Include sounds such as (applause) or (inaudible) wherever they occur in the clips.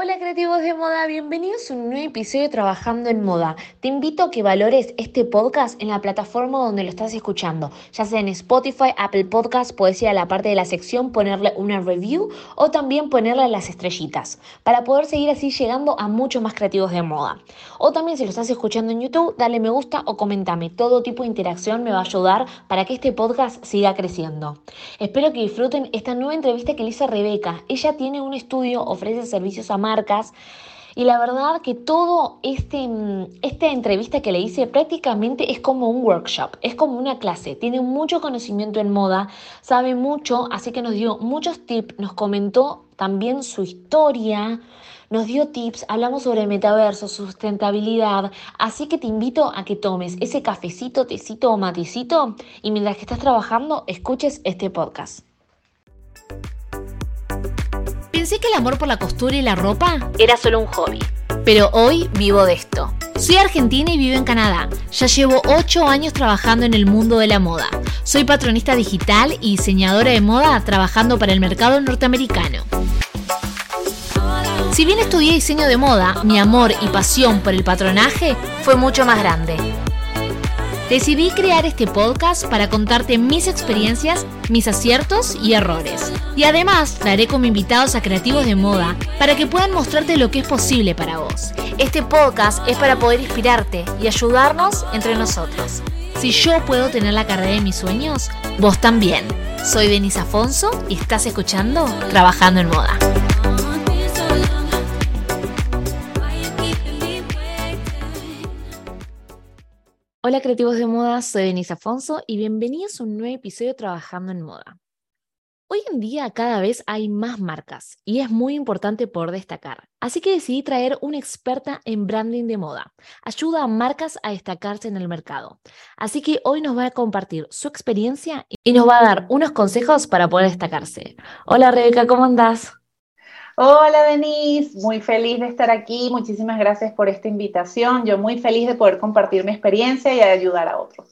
Hola creativos de moda, bienvenidos a un nuevo episodio de Trabajando en Moda. Te invito a que valores este podcast en la plataforma donde lo estás escuchando, ya sea en Spotify, Apple Podcast, puedes ir a la parte de la sección, ponerle una review o también ponerle las estrellitas para poder seguir así llegando a muchos más creativos de moda. O también si lo estás escuchando en YouTube, dale me gusta o comentame. Todo tipo de interacción me va a ayudar para que este podcast siga creciendo. Espero que disfruten esta nueva entrevista que le hice Rebeca. Ella tiene un estudio, ofrece servicios a Y la verdad que todo este, esta entrevista que le hice prácticamente es como un workshop, es como una clase. Tiene mucho conocimiento en moda, sabe mucho, así que nos dio muchos tips, nos comentó también su historia, nos dio tips, hablamos sobre metaverso, sustentabilidad, así que te invito a que tomes ese cafecito, tecito o matecito y mientras que estás trabajando escuches este podcast. Pensé que el amor por la costura y la ropa era solo un hobby. Pero hoy vivo de esto. Soy argentina y vivo en Canadá. Ya llevo 8 años trabajando en el mundo de la moda. Soy patronista digital y diseñadora de moda trabajando para el mercado norteamericano. Si bien estudié diseño de moda, mi amor y pasión por el patronaje fue mucho más grande. Decidí crear este podcast para contarte mis experiencias, mis aciertos y errores. Y además traeré como invitados a creativos de moda para que puedan mostrarte lo que es posible para vos. Este podcast es para poder inspirarte y ayudarnos entre nosotros. Si yo puedo tener la carrera de mis sueños, vos también. Soy Denise Afonso y estás escuchando Trabajando en Moda. Hola creativos de moda, soy Denise Afonso y bienvenidos a un nuevo episodio Trabajando en Moda. Hoy en día cada vez hay más marcas y es muy importante por destacar, así que decidí traer una experta en branding de moda. Ayuda a marcas a destacarse en el mercado. Así que hoy nos va a compartir su experiencia y nos va a dar unos consejos para poder destacarse. Hola Rebeca, ¿cómo andás? Hola Denise, muy feliz de estar aquí. Muchísimas gracias por esta invitación. Yo muy feliz de poder compartir mi experiencia y ayudar a otros.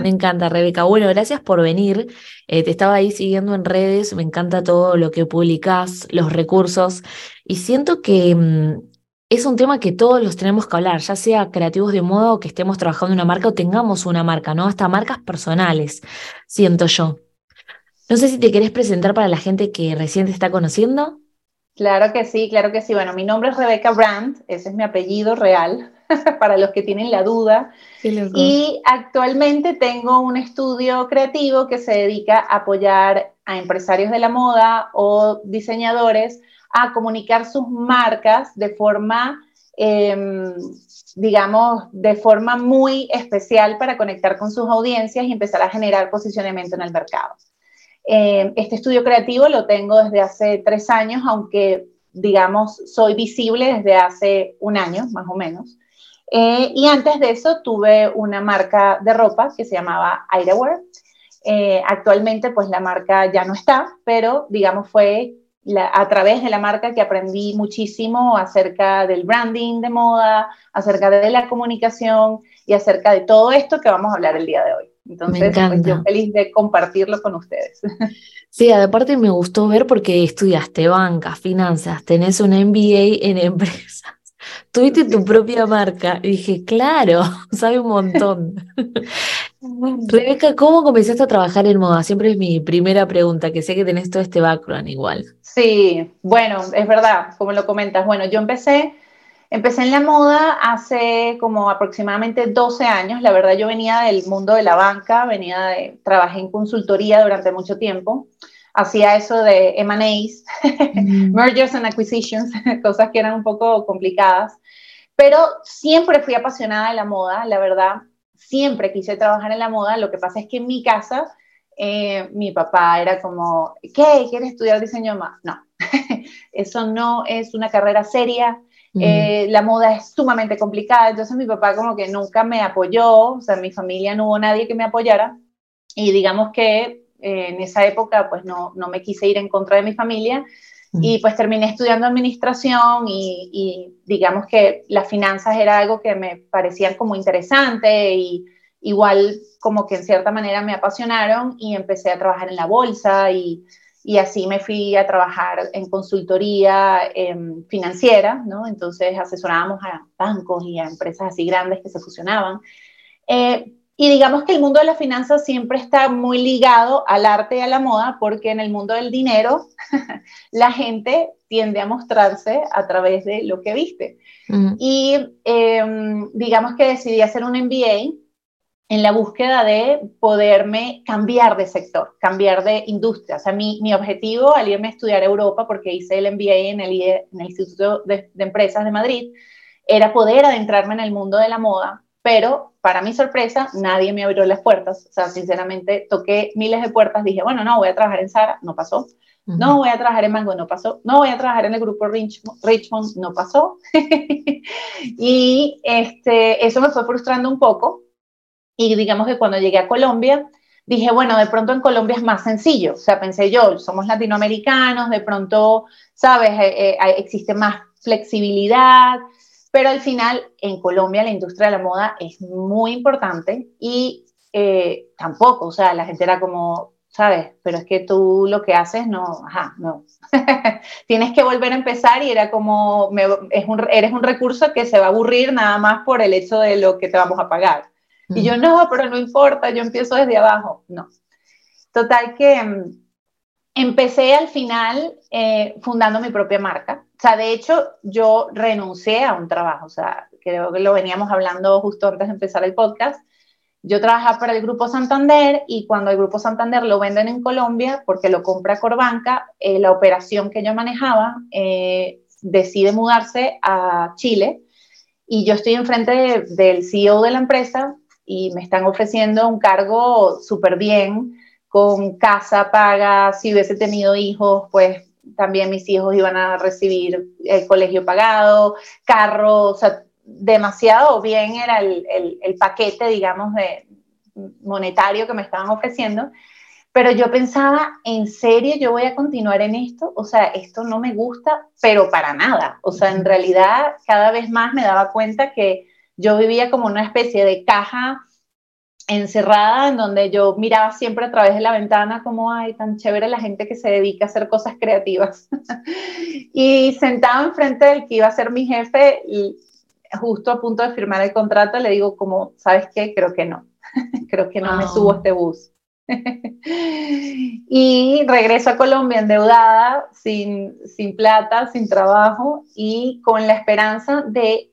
Me encanta, Rebeca. Bueno, gracias por venir. Eh, te estaba ahí siguiendo en redes. Me encanta todo lo que publicas, los recursos. Y siento que mm, es un tema que todos los tenemos que hablar, ya sea creativos de moda o que estemos trabajando en una marca o tengamos una marca, ¿no? Hasta marcas personales, siento yo. No sé si te querés presentar para la gente que recién te está conociendo. Claro que sí, claro que sí. Bueno, mi nombre es Rebecca Brandt, ese es mi apellido real, (laughs) para los que tienen la duda. Y actualmente tengo un estudio creativo que se dedica a apoyar a empresarios de la moda o diseñadores a comunicar sus marcas de forma, em, digamos, de forma muy especial para conectar con sus audiencias y empezar a generar posicionamiento en el mercado. Eh, este estudio creativo lo tengo desde hace tres años, aunque digamos soy visible desde hace un año más o menos. Eh, y antes de eso tuve una marca de ropa que se llamaba Airewear. Eh, actualmente pues la marca ya no está, pero digamos fue a través de la marca que aprendí muchísimo acerca del branding de moda, acerca de la comunicación y acerca de todo esto que vamos a hablar el día de hoy. Entonces, pues, yo feliz de compartirlo con ustedes. (laughs) Sí, aparte me gustó ver porque estudiaste banca, finanzas, tenés un MBA en (laughs) empresas, tuviste tu propia marca. Y dije, claro, (laughs) sabe un montón. Rebeca, ¿cómo comenzaste a trabajar en moda? Siempre es mi primera pregunta, que sé que tenés todo este background igual. Sí, bueno, es verdad, como lo comentas. Bueno, yo empecé Empecé en la moda hace como aproximadamente 12 años. La verdad, yo venía del mundo de la banca, venía de, trabajé en consultoría durante mucho tiempo. Hacía eso de M&As, mm. (laughs) mergers and acquisitions, (laughs) cosas que eran un poco complicadas. Pero siempre fui apasionada de la moda, la verdad. Siempre quise trabajar en la moda. Lo que pasa es que en mi casa, eh, mi papá era como, ¿qué? ¿Quieres estudiar diseño más? No, (laughs) eso no es una carrera seria eh, la moda es sumamente complicada, entonces mi papá como que nunca me apoyó, o sea, en mi familia no hubo nadie que me apoyara y digamos que eh, en esa época pues no, no, me quise ir en contra de mi familia y pues terminé estudiando administración y, y, digamos que las finanzas era algo que me parecían como interesante y igual como que en cierta manera me apasionaron y empecé a trabajar en la bolsa y y así me fui a trabajar en consultoría em, financiera, ¿no? Entonces asesorábamos a bancos y a empresas así grandes que se fusionaban. Eh, y digamos que el mundo de la finanzas siempre está muy ligado al arte y a la moda, porque en el mundo del dinero (laughs) la gente tiende a mostrarse a través de lo que viste. Y em, digamos que decidí hacer un MBA en la búsqueda de poderme cambiar de sector, cambiar de industria. O sea, mi, mi objetivo al irme a estudiar a Europa, porque hice el MBA en el, en el Instituto de, de Empresas de Madrid, era poder adentrarme en el mundo de la moda pero para mi sorpresa, nadie me abrió las puertas. O sea, sinceramente, toqué miles de puertas, dije, bueno, no, voy a trabajar en Sara, no pasó. No voy a trabajar en Mango, no pasó. No voy a trabajar en el grupo Richmond, no pasó. (laughs) y este, eso me fue frustrando un poco. Y digamos que cuando llegué a Colombia, dije, bueno, de pronto en Colombia es más sencillo. O sea, pensé yo, somos latinoamericanos, de pronto, ¿sabes? Eh, eh, existe más flexibilidad, pero al final, en Colombia la industria de la moda es muy importante y eh, tampoco, o sea, la gente era como, ¿sabes? Pero es que tú lo que haces, no, ajá, no. (laughs) Tienes que volver a empezar y era como, es un, eres un recurso que se va a aburrir nada más por el hecho de lo que te vamos a pagar. Y yo, no, pero no importa, yo empiezo desde abajo. No. Total que mm, empecé al final eh, fundando mi propia marca o sea, de hecho, yo renuncié a un trabajo, o sea, creo que lo veníamos hablando justo antes de empezar el podcast. Yo trabajaba para el Grupo Santander y cuando el Grupo Santander lo venden en Colombia, porque lo compra Corbanca, eh, la operación que yo manejaba eh, decide mudarse a Chile y yo estoy enfrente del CEO de la empresa y me están ofreciendo un cargo súper bien, con casa paga, si hubiese tenido hijos, pues también mis hijos iban a recibir el colegio pagado, carro, o sea, demasiado bien era el, el, paquete, digamos, de monetario que me estaban ofreciendo. Pero yo pensaba, ¿en serio yo voy a continuar en esto? O sea, esto no me gusta, pero para nada. O sea, en realidad cada vez más me daba cuenta que yo vivía como una especie de caja encerrada en donde yo miraba siempre a través de la ventana como, ay, tan chévere la gente que se dedica a hacer cosas creativas. (laughs) y sentado enfrente del que iba a ser mi jefe, y justo a punto de firmar el contrato, le digo como, ¿sabes qué? Creo que no. (laughs) Creo que no me subo a este bus. (laughs) y regreso a Colombia endeudada, sin, sin plata, sin trabajo y con la esperanza de,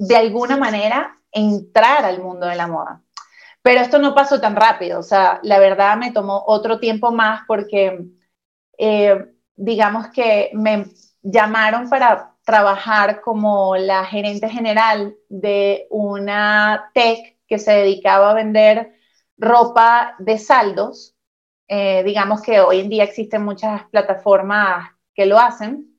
de alguna manera, entrar al mundo de la moda pero esto no pasó tan rápido, o sea, la verdad me tomó otro tiempo más porque, eh, digamos que me llamaron para trabajar como la gerente general de una tech que se dedicaba a vender ropa de saldos. Eh, digamos que hoy en día existen muchas plataformas que lo hacen.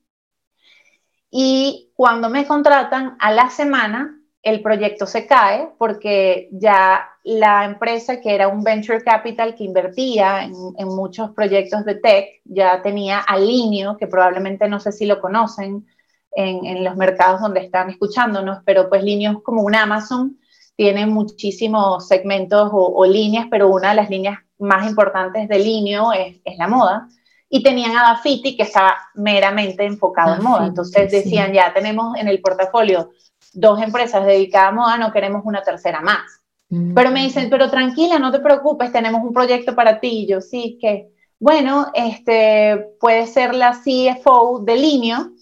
Y cuando me contratan a la semana, el proyecto se cae porque ya la empresa que era un venture capital que invertía en, muchos proyectos de tech ya tenía a Linio, que probablemente no sé si lo conocen en, los mercados donde están escuchándonos, pero pues Linio es como un Amazon, tiene muchísimos segmentos o, líneas, pero una de las líneas más importantes de Linio es, la moda. Y tenían a Dafiti, que estaba meramente enfocado en moda. Entonces decían, ya tenemos en el portafolio dos empresas dedicadas a moda, no queremos una tercera más. Mm. Pero me dicen, pero tranquila, no te preocupes, tenemos un proyecto para ti. Y yo, sí, que, bueno, este, puede ser la CFO de Linio.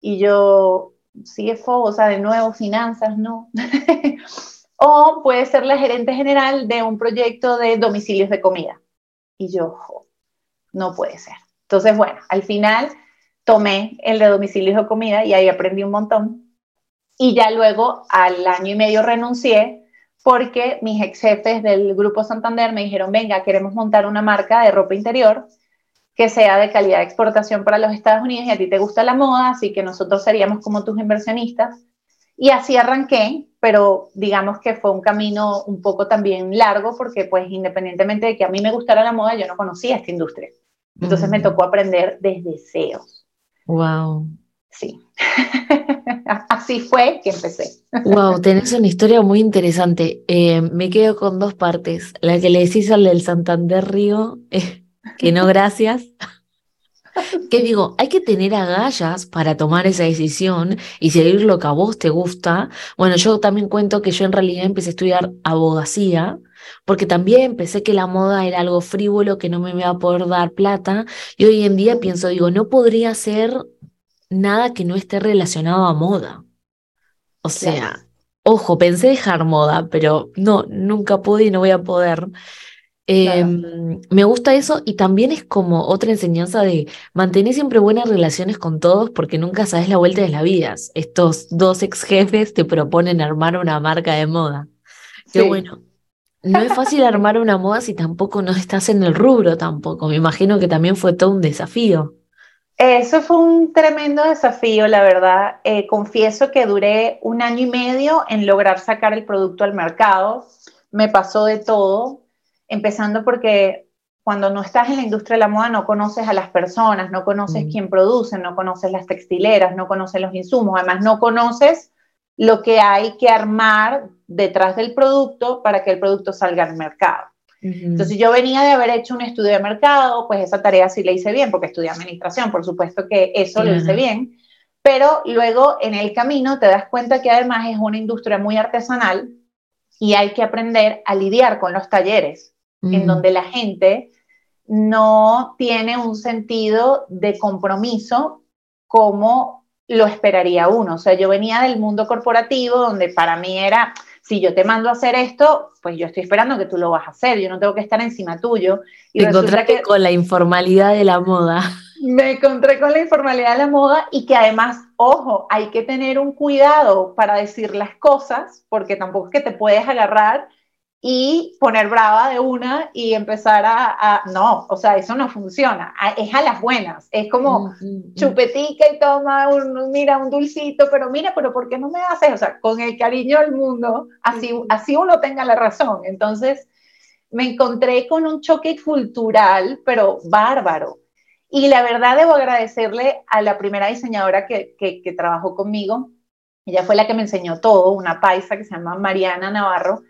Y yo, CFO, o sea, de nuevo, finanzas, no. (laughs) o puede ser la gerente general de un proyecto de domicilios de comida. Y yo, no puede ser. Entonces, bueno, al final tomé el de domicilios de comida y ahí aprendí un montón y ya luego al año y medio renuncié porque mis ex jefes del Grupo Santander me dijeron, venga, queremos montar una marca de ropa interior que sea de calidad de exportación para los Estados Unidos y a ti te gusta la moda, así que nosotros seríamos como tus inversionistas. Y así arranqué, pero digamos que fue un camino un poco también largo porque pues independientemente de que a mí me gustara la moda, yo no conocía esta industria. Entonces me tocó aprender desde SEO. Wow. Sí. (laughs) Así fue que empecé. Wow, tenés una historia muy interesante. Eh, me quedo con dos partes. La que le decís al del Santander Río, eh, que no gracias. (laughs) que digo, hay que tener agallas para tomar esa decisión y seguir lo que a vos te gusta. Bueno, yo también cuento que yo en realidad empecé a estudiar abogacía porque también pensé que la moda era algo frívolo que no me iba a poder dar plata y hoy en día pienso, digo, no podría ser nada que no esté relacionado a moda. O sea, ojo, pensé dejar moda, pero no, nunca pude y no voy a poder. Em, me gusta eso y también es como otra enseñanza de mantener siempre buenas relaciones con todos porque nunca sabes la vuelta de la vida. Estos dos ex jefes te proponen armar una marca de moda. Qué bueno. No es fácil armar una moda si tampoco no estás en el rubro tampoco. Me imagino que también fue todo un desafío. Eso fue un tremendo desafío, la verdad. Eh, confieso que duré un año y medio en lograr sacar el producto al mercado. Me pasó de todo, empezando porque cuando no estás en la industria de la moda no conoces a las personas, no conoces mm. quién produce, no conoces las textileras, no conoces los insumos, además no conoces lo que hay que armar detrás del producto para que el producto salga al mercado. Entonces yo venía de haber hecho un estudio de mercado, pues esa tarea sí la hice bien, porque estudié administración, por supuesto que eso lo hice bien, pero luego en el camino te das cuenta que además es una industria muy artesanal y hay que aprender a lidiar con los talleres, en donde la gente no tiene un sentido de compromiso como lo esperaría uno. O sea, yo venía del mundo corporativo donde para mí era, si yo te mando a hacer esto, pues yo estoy esperando que tú lo vas a hacer, yo no tengo que estar encima tuyo. Y te encontraste con la informalidad de la moda. (laughs) Me encontré con la informalidad de la moda y que además, ojo, hay que tener un cuidado para decir las cosas, porque tampoco es que te puedes agarrar y poner brava de una y empezar a, no, o sea, eso no funciona, es a las buenas, es como mm, mm, mm. chupetica y toma, un, mira un dulcito, pero mira, pero ¿por qué no me haces? O sea, con el cariño del mundo, así, así uno tenga la razón. Entonces, me encontré con un choque cultural, pero bárbaro. Y la verdad debo agradecerle a la primera diseñadora que, que, que trabajó conmigo, ella fue la que me enseñó todo, una paisa que se llama Mariana Navarro,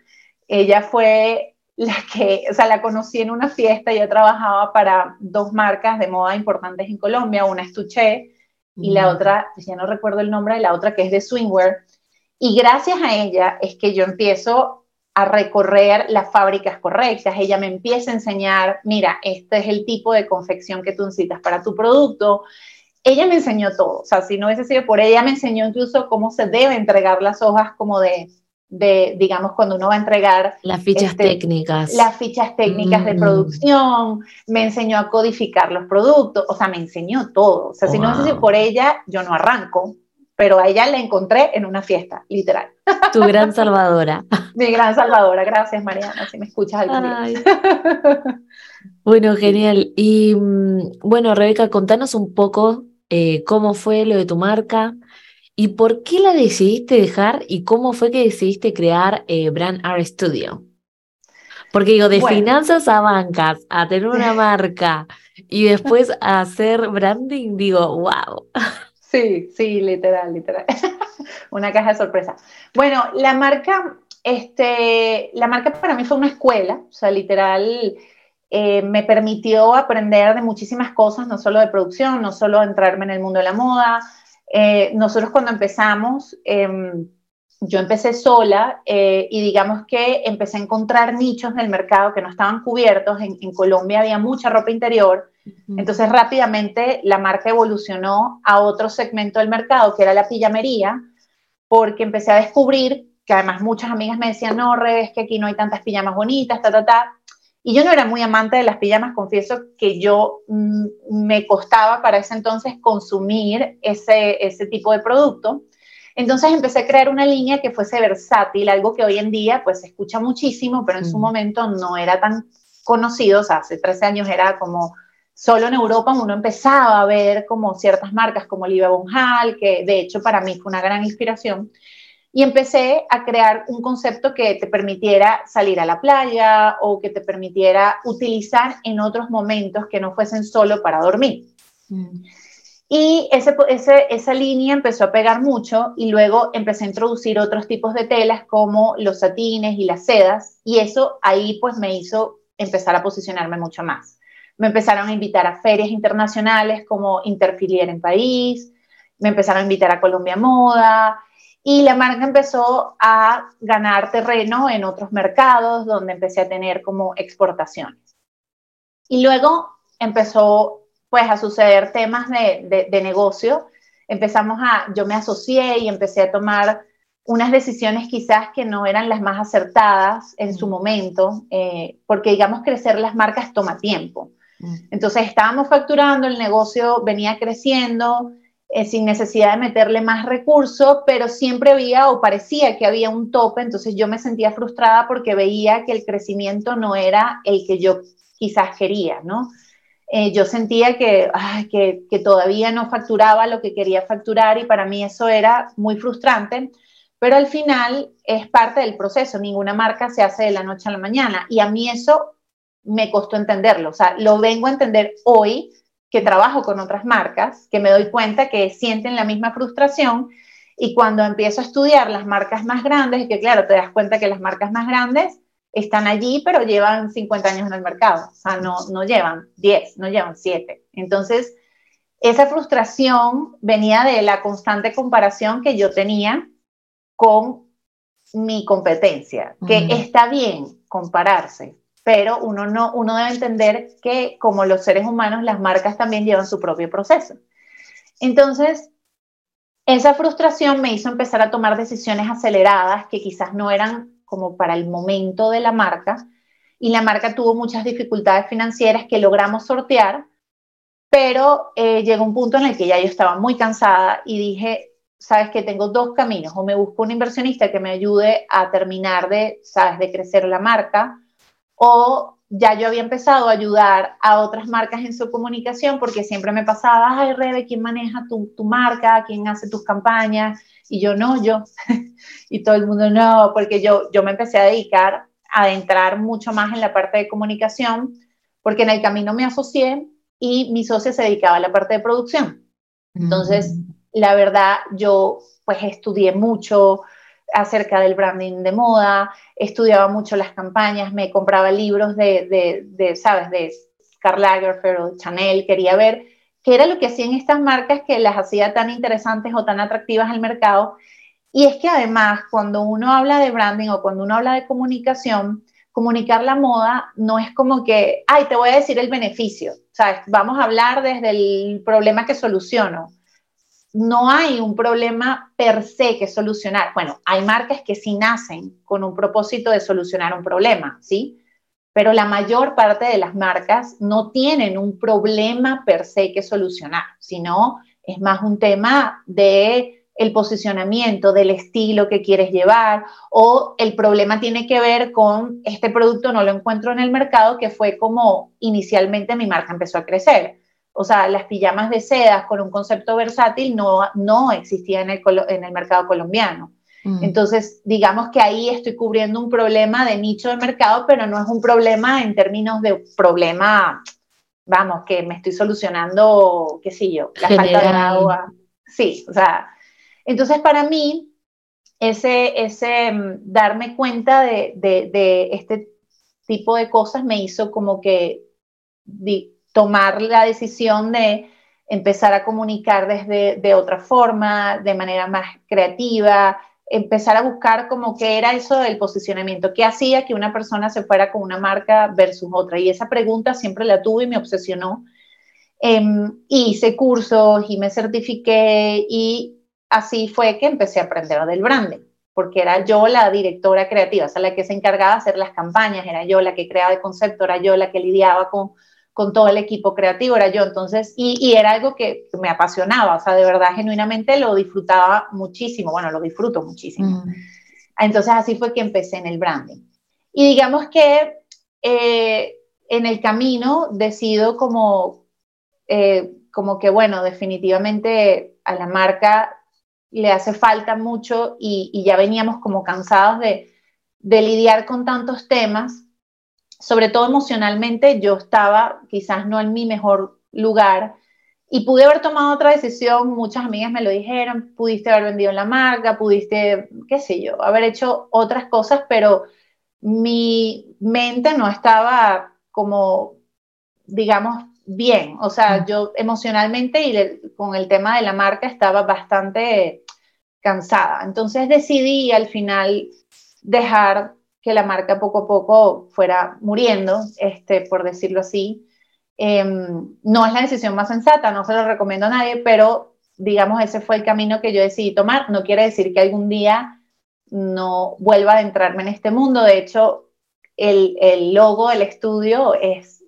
ella fue la que, o sea, la conocí en una fiesta, ella trabajaba para dos marcas de moda importantes en Colombia, una es y la otra, pues ya no recuerdo el nombre de la otra, que es de Swingwear. Y gracias a ella es que yo empiezo a recorrer las fábricas correctas. Ella me empieza a enseñar, mira, este es el tipo de confección que tú necesitas para tu producto. Ella me enseñó todo, o sea, si no hubiese sido por ella, me enseñó incluso cómo se debe entregar las hojas como de de, digamos, cuando uno va a entregar... Las fichas este, técnicas. Las fichas técnicas de mm. producción, me enseñó a codificar los productos, o sea, me enseñó todo. O sea, si no es por ella, yo no arranco, pero a ella la encontré en una fiesta, literal. Tu gran salvadora. (laughs) Mi gran salvadora, gracias Mariana, si me escuchas algún día. Bueno, genial. Y mm, bueno, Rebeca, contanos un poco eh, cómo fue lo de tu marca, ¿Y por qué la decidiste dejar y cómo fue que decidiste crear eh, Brand Art Studio? Porque digo, de finanzas a bancas, a tener una (laughs) marca y después a hacer branding, digo, wow. Sí, sí, literal, literal. (laughs) una caja de sorpresa. Bueno, la marca, este, la marca para mí fue una escuela, o sea, literal, eh, me permitió aprender de muchísimas cosas, no solo de producción, no solo entrarme en el mundo de la moda, eh, nosotros cuando empezamos, em, yo empecé sola eh, y digamos que empecé a encontrar nichos del mercado que no estaban cubiertos. En, Colombia había mucha ropa interior, entonces rápidamente la marca evolucionó a otro segmento del mercado, que era la pijamería, porque empecé a descubrir que además muchas amigas me decían, no, Re, es que aquí no hay tantas pijamas bonitas, ta, ta, ta. Y yo no era muy amante de las pijamas, confieso que yo mm, me costaba para ese entonces consumir ese, ese tipo de producto. Entonces empecé a crear una línea que fuese versátil, algo que hoy en día pues se escucha muchísimo, pero en su momento no era tan conocido, o sea, hace 13 años era como solo en Europa uno empezaba a ver como ciertas marcas como Olivia Bonhal, que de hecho para mí fue una gran inspiración, y empecé a crear un concepto que te permitiera salir a la playa o que te permitiera utilizar en otros momentos que no fuesen solo para dormir. Mm. Y ese, esa línea empezó a pegar mucho y luego empecé a introducir otros tipos de telas como los satines y las sedas y eso ahí pues me hizo empezar a posicionarme mucho más. me empezaron a invitar a ferias internacionales como Interfilier en París, me empezaron a invitar a Colombia Moda y la marca empezó a ganar terreno en otros mercados donde empecé a tener como exportaciones. Y luego empezó pues a suceder temas de, de negocio. Empezamos a, yo me asocié y empecé a tomar unas decisiones quizás que no eran las más acertadas en su momento, eh, porque digamos crecer las marcas toma tiempo. Mm. Entonces estábamos facturando, el negocio venía creciendo eh, sin necesidad de meterle más recursos, pero siempre había o parecía que había un tope, entonces yo me sentía frustrada porque veía que el crecimiento no era el que yo quizás quería, ¿no? Eh, yo sentía que, que, que todavía no facturaba lo que quería facturar y para mí eso era muy frustrante pero al final es parte del proceso, ninguna marca se hace de la noche a la mañana y a mí eso me costó entenderlo, o sea, lo vengo a entender hoy que trabajo con otras marcas, que me doy cuenta que sienten la misma frustración y cuando empiezo a estudiar las marcas más grandes, que claro, te das cuenta que las marcas más grandes están allí, pero llevan 50 años en el mercado, o sea, no, no llevan 10, no llevan 7. Entonces, esa frustración venía de la constante comparación que yo tenía con mi competencia, que está bien compararse, pero uno, no, uno debe entender que como los seres humanos, las marcas también llevan su propio proceso. Entonces, esa frustración me hizo empezar a tomar decisiones aceleradas que quizás no eran como para el momento de la marca, y la marca tuvo muchas dificultades financieras que logramos sortear, pero eh, llegó un punto en el que ya yo estaba muy cansada y dije, sabes que tengo dos caminos, o me busco un inversionista que me ayude a terminar de, sabes, de crecer la marca, o ya yo había empezado a ayudar a otras marcas en su comunicación porque siempre me pasaba, ay, Rebe, ¿quién maneja tu, tu marca? ¿Quién hace tus campañas? Y yo, no, yo. (laughs) y todo el mundo, no, porque yo, yo me empecé a dedicar a entrar mucho más en la parte de comunicación, porque en el camino me asocié y mi socia se dedicaba a la parte de producción. Entonces, la verdad, yo pues estudié mucho acerca del branding de moda, estudiaba mucho las campañas, me compraba libros de, de, ¿sabes?, de Karl Lagerfeld o Chanel, quería ver qué era lo que hacían estas marcas que las hacía tan interesantes o tan atractivas al mercado. Y es que además, cuando uno habla de branding o cuando uno habla de comunicación, comunicar la moda no es como que, ay, te voy a decir el beneficio, ¿sabes? Vamos a hablar desde el problema que soluciono no hay un problema per se que solucionar. Bueno, hay marcas que sí nacen con un propósito de solucionar un problema, ¿sí? Pero la mayor parte de las marcas no tienen un problema per se que solucionar, sino es más un tema de el posicionamiento, del estilo que quieres llevar, o el problema tiene que ver con este producto no lo encuentro en el mercado, que fue como inicialmente mi marca empezó a crecer o sea, las pijamas de sedas con un concepto versátil no, no existía en el, en el mercado colombiano. Mm. Entonces, digamos que ahí estoy cubriendo un problema de nicho de mercado, pero no es un problema en términos de problema, vamos, que me estoy solucionando, qué sé yo, la falta de agua. Sí, o sea, entonces para mí, ese, ese mm, darme cuenta de, de, de este tipo de cosas me hizo como que tomar la decisión de empezar a comunicar desde de otra forma, de manera más creativa, empezar a buscar como qué era eso del posicionamiento, qué hacía que una persona se fuera con una marca versus otra. Y esa pregunta siempre la tuve y me obsesionó. Em, hice cursos y me certifiqué y así fue que empecé a aprender del branding, porque era yo la directora creativa, o sea, la que se encargaba de hacer las campañas, era yo la que creaba el concepto, era yo la que lidiaba con con todo el equipo creativo, era yo. Entonces, y, era algo que me apasionaba, o sea, de verdad, genuinamente lo disfrutaba muchísimo, bueno, lo disfruto muchísimo. Mm. Entonces, así fue que empecé en el branding. Y digamos que eh, en el camino decido como, eh, como que, bueno, definitivamente a la marca le hace falta mucho y, ya veníamos como cansados de, de lidiar con tantos temas sobre todo emocionalmente, yo estaba quizás no en mi mejor lugar y pude haber tomado otra decisión, muchas amigas me lo dijeron, pudiste haber vendido la marca, pudiste, qué sé yo, haber hecho otras cosas, pero mi mente no estaba como digamos, bien. O sea, yo emocionalmente y con el tema de la marca estaba bastante cansada. Entonces decidí al final dejar que la marca poco a poco fuera muriendo, este, por decirlo así. Em, no es la decisión más sensata, no se lo recomiendo a nadie, pero digamos ese fue el camino que yo decidí tomar. No quiere decir que algún día no vuelva a adentrarme en este mundo. De hecho, el, el logo del estudio es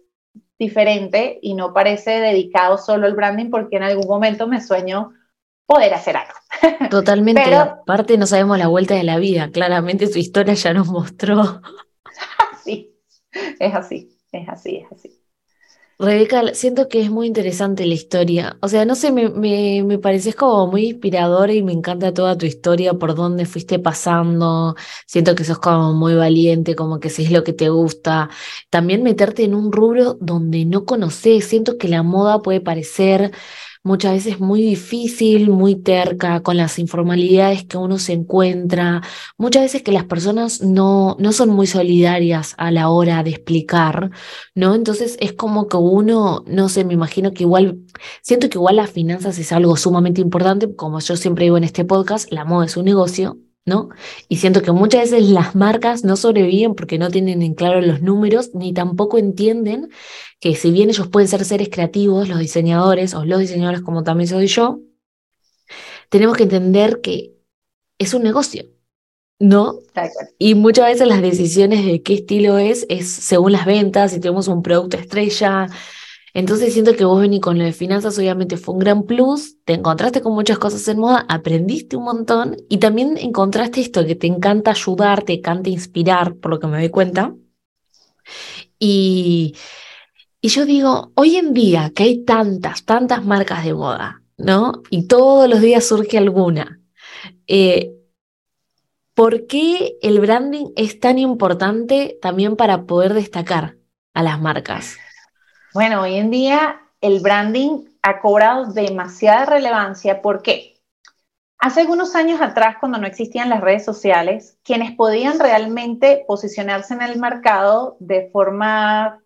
diferente y no parece dedicado solo al branding porque en algún momento me sueño poder hacer algo. (laughs) Totalmente, aparte no sabemos la vuelta de la vida, claramente su historia ya nos mostró. (laughs) sí, es así, es así, es así. Rebeca, siento que es muy interesante la historia. O sea, no sé, me, me, me pareces como muy inspiradora y me encanta toda tu historia, por dónde fuiste pasando. Siento que sos como muy valiente, como que es lo que te gusta. También meterte en un rubro donde no conoces. Siento que la moda puede parecer muchas veces muy difícil, muy terca, con las informalidades que uno se encuentra, muchas veces que las personas no, no son muy solidarias a la hora de explicar, ¿no? Entonces es como que uno, no sé, me imagino que igual, siento que igual las finanzas es algo sumamente importante, como yo siempre digo en este podcast, la moda es un negocio, ¿no? Y siento que muchas veces las marcas no sobreviven porque no tienen en claro los números, ni tampoco entienden que si bien ellos pueden ser seres creativos, los diseñadores o los diseñadores como también soy yo, tenemos que entender que es un negocio, ¿no? Y muchas veces las decisiones de qué estilo es es según las ventas, si tenemos un producto estrella, entonces siento que vos venís con lo de finanzas, obviamente fue un gran plus, te encontraste con muchas cosas en moda, aprendiste un montón y también encontraste esto que te encanta ayudar, te encanta inspirar, por lo que me doy cuenta. Y, y yo digo, hoy en día que hay tantas, tantas marcas de moda, ¿no? Y todos los días surge alguna. Eh, ¿Por qué el branding es tan importante también para poder destacar a las marcas? Bueno, hoy en día el branding ha cobrado demasiada relevancia. ¿Por qué? Hace algunos años atrás, cuando no existían las redes sociales, quienes podían realmente posicionarse en el mercado de forma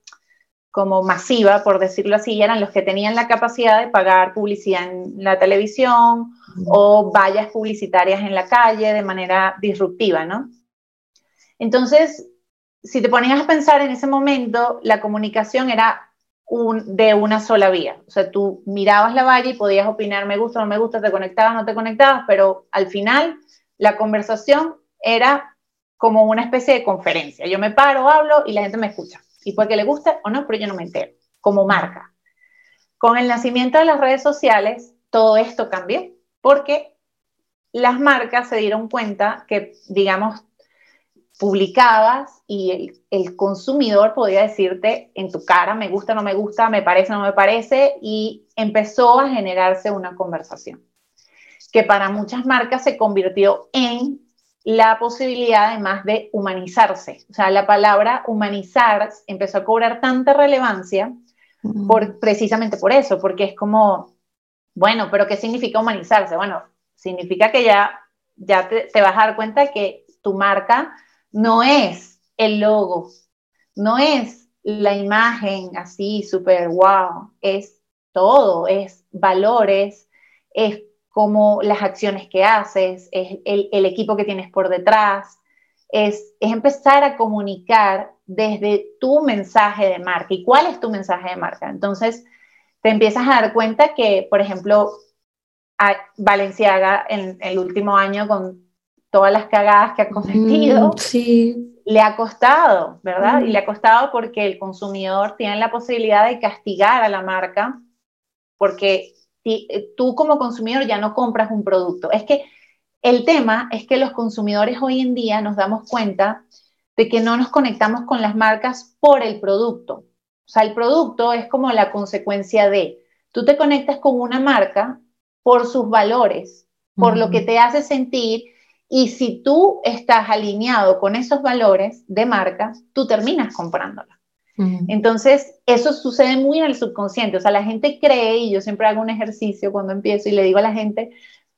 como masiva, por decirlo así, eran los que tenían la capacidad de pagar publicidad en la televisión o vallas publicitarias en la calle de manera disruptiva, ¿no? Entonces, si te ponías a pensar en ese momento, la comunicación era de una sola vía. O sea, tú mirabas la valla y podías opinar, me gusta, no me gusta, te conectabas, no te conectabas, pero al final la conversación era como una especie de conferencia. Yo me paro, hablo y la gente me escucha. Y porque le guste o no, pero yo no me entero, como marca. Con el nacimiento de las redes sociales, todo esto cambió, porque las marcas se dieron cuenta que, digamos, publicabas y el, consumidor podía decirte en tu cara, me gusta, no me gusta, me parece, no me parece, y empezó a generarse una conversación que para muchas marcas se convirtió en la posibilidad además de humanizarse. O sea, la palabra humanizar empezó a cobrar tanta relevancia por, precisamente por eso, porque es como, bueno, pero ¿qué significa humanizarse? Bueno, significa que ya, ya te, te vas a dar cuenta que tu marca no es el logo, no es la imagen así súper wow, es todo, es valores, es como las acciones que haces, es el, equipo que tienes por detrás, es, es, empezar a comunicar desde tu mensaje de marca. ¿Y cuál es tu mensaje de marca? Entonces, te empiezas a dar cuenta que, por ejemplo, a Valenciaga en el último año con todas las cagadas que ha cometido, mm, sí. le ha costado, ¿verdad? Y le ha costado porque el consumidor tiene la posibilidad de castigar a la marca, porque eh, tú como consumidor ya no compras un producto. Es que el tema es que los consumidores hoy en día nos damos cuenta de que no nos conectamos con las marcas por el producto. O sea, el producto es como la consecuencia de, tú te conectas con una marca por sus valores, por lo que te hace sentir y si tú estás alineado con esos valores de marca, tú terminas comprándola. Entonces, eso sucede muy en el subconsciente. O sea, la gente cree, y yo siempre hago un ejercicio cuando empiezo y le digo a la gente,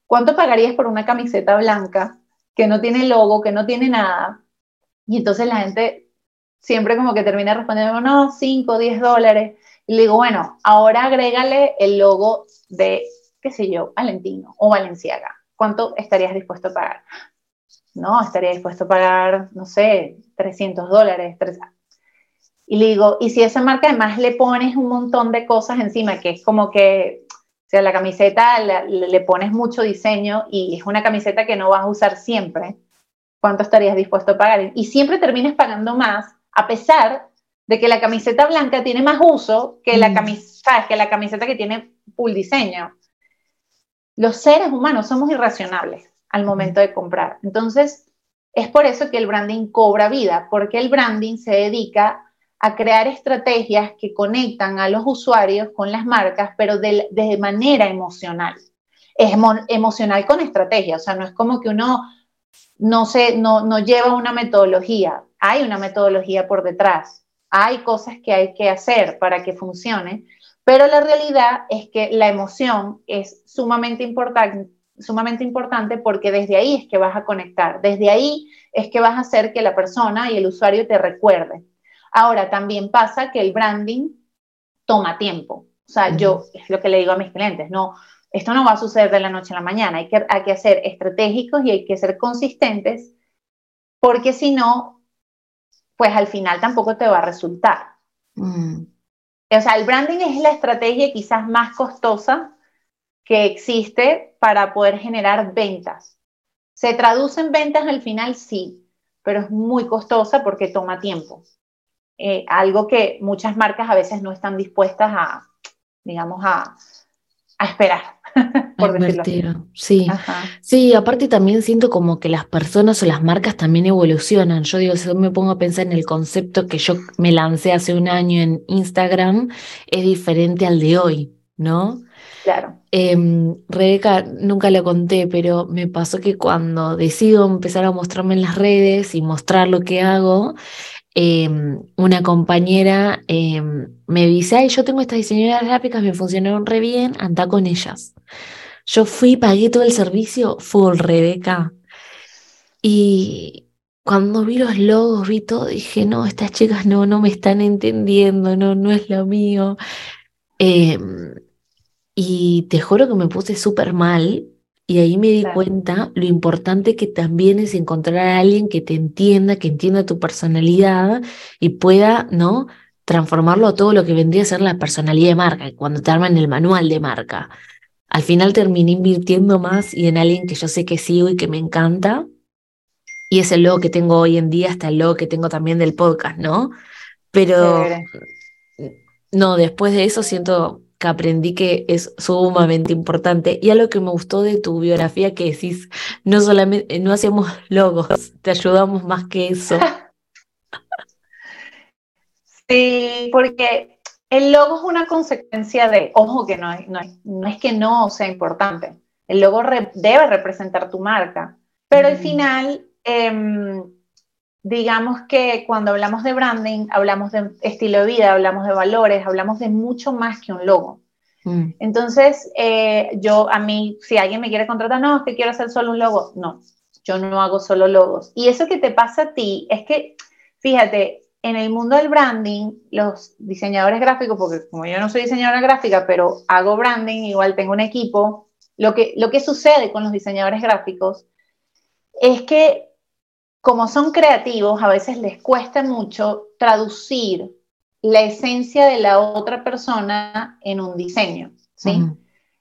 ¿cuánto pagarías por una camiseta blanca que no tiene logo, que no tiene nada? Y entonces la gente siempre como que termina respondiendo, no, 5, 10 dólares. Y le digo, bueno, ahora agrégale el logo de, qué sé yo, Valentino o Valenciaga. ¿Cuánto estarías dispuesto a pagar? No, estaría dispuesto a pagar, no sé, 300 dólares. Y le digo, y si esa marca además le pones un montón de cosas encima, que es como que, o sea, la camiseta le, le pones mucho diseño y es una camiseta que no vas a usar siempre, ¿cuánto estarías dispuesto a pagar? Y siempre termines pagando más, a pesar de que la camiseta blanca tiene más uso que la, mm. camiseta, que la camiseta que tiene full diseño. Los seres humanos somos irracionables al momento de comprar. Entonces, es por eso que el branding cobra vida, porque el branding se dedica a crear estrategias que conectan a los usuarios con las marcas, pero de, de manera emocional. Es emocional con estrategia, o sea, no es como que uno no, se, no, no lleva una metodología, hay una metodología por detrás, hay cosas que hay que hacer para que funcione, pero la realidad es que la emoción es sumamente importante, sumamente importante porque desde ahí es que vas a conectar, desde ahí es que vas a hacer que la persona y el usuario te recuerde. Ahora, también pasa que el branding toma tiempo. O sea, yo es lo que le digo a mis clientes, no, esto no va a suceder de la noche a la mañana, hay que, hay que ser estratégicos y hay que ser consistentes, porque si no, pues al final tampoco te va a resultar. Mm. O sea, el branding es la estrategia quizás más costosa que existe para poder generar ventas. ¿Se traduce en ventas al final? Sí, pero es muy costosa porque toma tiempo. Eh, algo que muchas marcas a veces no están dispuestas a, digamos, a, a esperar. (laughs) por Sí. sí, aparte también siento como que las personas o las marcas también evolucionan. Yo digo, si me pongo a pensar en el concepto que yo me lancé hace un año en Instagram, es diferente al de hoy, ¿no? Claro. Em, Rebeca, nunca lo conté, pero me pasó que cuando decido empezar a mostrarme en las redes y mostrar lo que hago, Em, una compañera em, me dice, ay, yo tengo estas diseñadoras gráficas, me funcionaron re bien, anda con ellas. Yo fui, pagué todo el servicio full Rebeca. Y cuando vi los logos, vi todo, dije, no, estas chicas no, no me están entendiendo, no, no es lo mío. Em, y te juro que me puse súper mal y ahí me di cuenta lo importante que también es encontrar a alguien que te entienda, que entienda tu personalidad y pueda, ¿no? Transformarlo a todo lo que vendría a ser la personalidad de marca, cuando te arman el manual de marca. Al final terminé invirtiendo más y en alguien que yo sé que sigo y que me encanta. Y es el logo que tengo hoy en día, hasta el logo que tengo también del podcast, ¿no? Pero no, después de eso siento que aprendí que es sumamente importante. Y algo que me gustó de tu biografía que decís, no solamente, no hacemos logos, te ayudamos más que eso. (laughs) Sí, porque el logo es una consecuencia de, ojo que no, no, no es que no sea importante, el logo debe representar tu marca, pero al final, em, digamos que cuando hablamos de branding, hablamos de estilo de vida, hablamos de valores, hablamos de mucho más que un logo. Mm. Entonces, eh, yo a mí, si alguien me quiere contratar, no, es que quiero hacer solo un logo. No, yo no hago solo logos. Y eso que te pasa a ti es que, fíjate, en el mundo del branding, los diseñadores gráficos, porque como yo no soy diseñadora gráfica, pero hago branding, igual tengo un equipo, lo que, lo que sucede con los diseñadores gráficos es que como son creativos, a veces les cuesta mucho traducir la esencia de la otra persona en un diseño, ¿sí?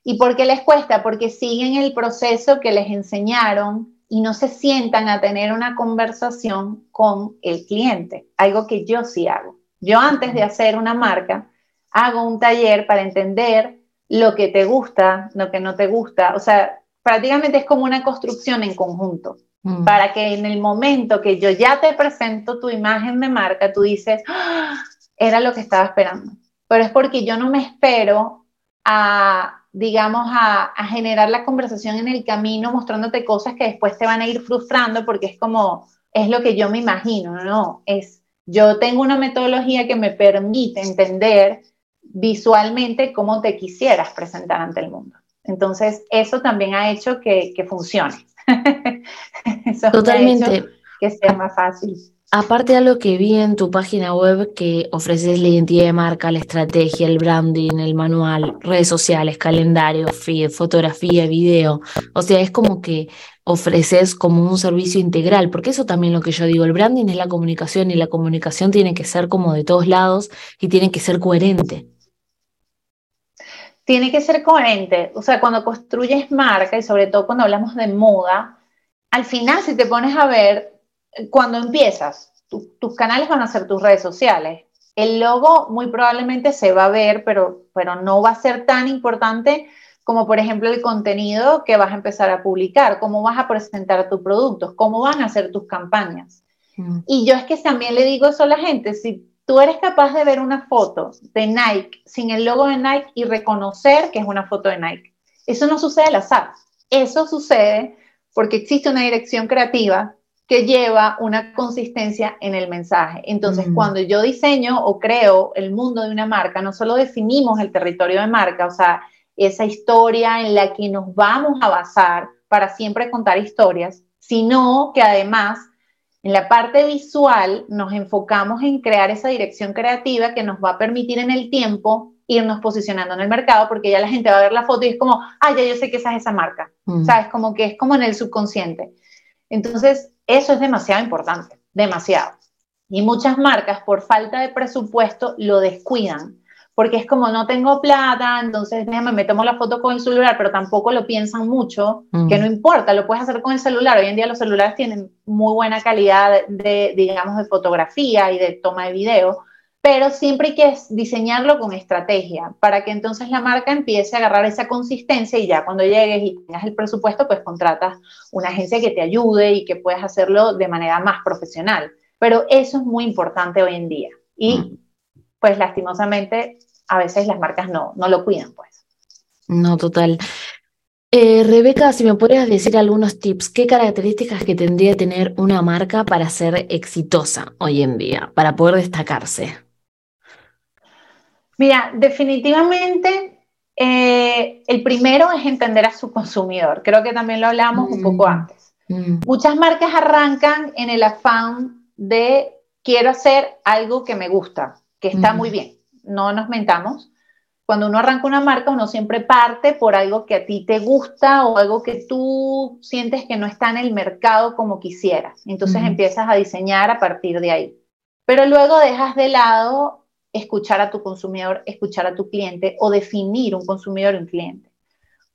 ¿Y por qué les cuesta? Porque siguen el proceso que les enseñaron y no se sientan a tener una conversación con el cliente, algo que yo sí hago. Yo antes de hacer una marca, hago un taller para entender lo que te gusta, lo que no te gusta, o sea, prácticamente es como una construcción en conjunto. Mm. para que en el momento que yo ya te presento tu imagen de marca, tú dices, ¡Ah! era lo que estaba esperando. Pero es porque yo no me espero a, digamos, a, a, generar la conversación en el camino mostrándote cosas que después te van a ir frustrando porque es como, es lo que yo me imagino, ¿no? Es, yo tengo una metodología que me permite entender visualmente cómo te quisieras presentar ante el mundo. Entonces, eso también ha hecho que, que funcione. (laughs) Totalmente. Que sea más fácil. Aparte de lo que vi en tu página web, que ofreces la identidad de marca, la estrategia, el branding, el manual, redes sociales, calendario, feed, fotografía, video. O sea, es como que ofreces como un servicio integral, porque eso también lo que yo digo, el branding es la comunicación y la comunicación tiene que ser como de todos lados y tiene que ser coherente. Tiene que ser coherente, o sea, cuando construyes marca y sobre todo cuando hablamos de moda, al final si te pones a ver, cuando empiezas, tus canales van a ser tus redes sociales. El logo muy probablemente se va a ver, pero, pero no va a ser tan importante como por ejemplo el contenido que vas a empezar a publicar, cómo vas a presentar tus productos, cómo van a ser tus campañas. Mm. Y yo es que también le digo eso a la gente, si tú eres capaz de ver una foto de Nike sin el logo de Nike y reconocer que es una foto de Nike, eso no sucede al azar, eso sucede porque existe una dirección creativa que lleva una consistencia en el mensaje. Entonces, cuando yo diseño o creo el mundo de una marca, no solo definimos el territorio de marca, o sea, esa historia en la que nos vamos a basar para siempre contar historias, sino que además en la parte visual nos enfocamos en crear esa dirección creativa que nos va a permitir en el tiempo irnos posicionando en el mercado, porque ya la gente va a ver la foto y es como, ah, ya yo sé que esa es esa marca, ¿sabes? Como que es como en el subconsciente. Entonces, eso es demasiado importante, demasiado. Y muchas marcas, por falta de presupuesto, lo descuidan, porque es como no tengo plata, entonces déjame, me tomo la foto con el celular, pero tampoco lo piensan mucho, que no importa, lo puedes hacer con el celular. Hoy en día los celulares tienen muy buena calidad de, digamos, de fotografía y de toma de video, pero siempre hay que diseñarlo con estrategia para que entonces la marca empiece a agarrar esa consistencia y ya cuando llegues y tengas el presupuesto, pues contratas una agencia que te ayude y que puedas hacerlo de manera más profesional. Pero eso es muy importante hoy en día y mm. pues lastimosamente a veces las marcas no, no lo cuidan, pues. No, total. Eh, Rebeca, si me podrías decir algunos tips, ¿qué características que tendría que tener una marca para ser exitosa hoy en día, para poder destacarse? Mira, definitivamente eh, el primero es entender a su consumidor. Creo que también lo hablamos un poco mm. antes. Mm. Muchas marcas arrancan en el afán de quiero hacer algo que me gusta, que está muy bien. No nos mentamos. Cuando uno arranca una marca, uno siempre parte por algo que a ti te gusta o algo que tú sientes que no está en el mercado como quisieras. Entonces empiezas a diseñar a partir de ahí. Pero luego dejas de lado escuchar a tu consumidor, escuchar a tu cliente o definir un consumidor y un cliente.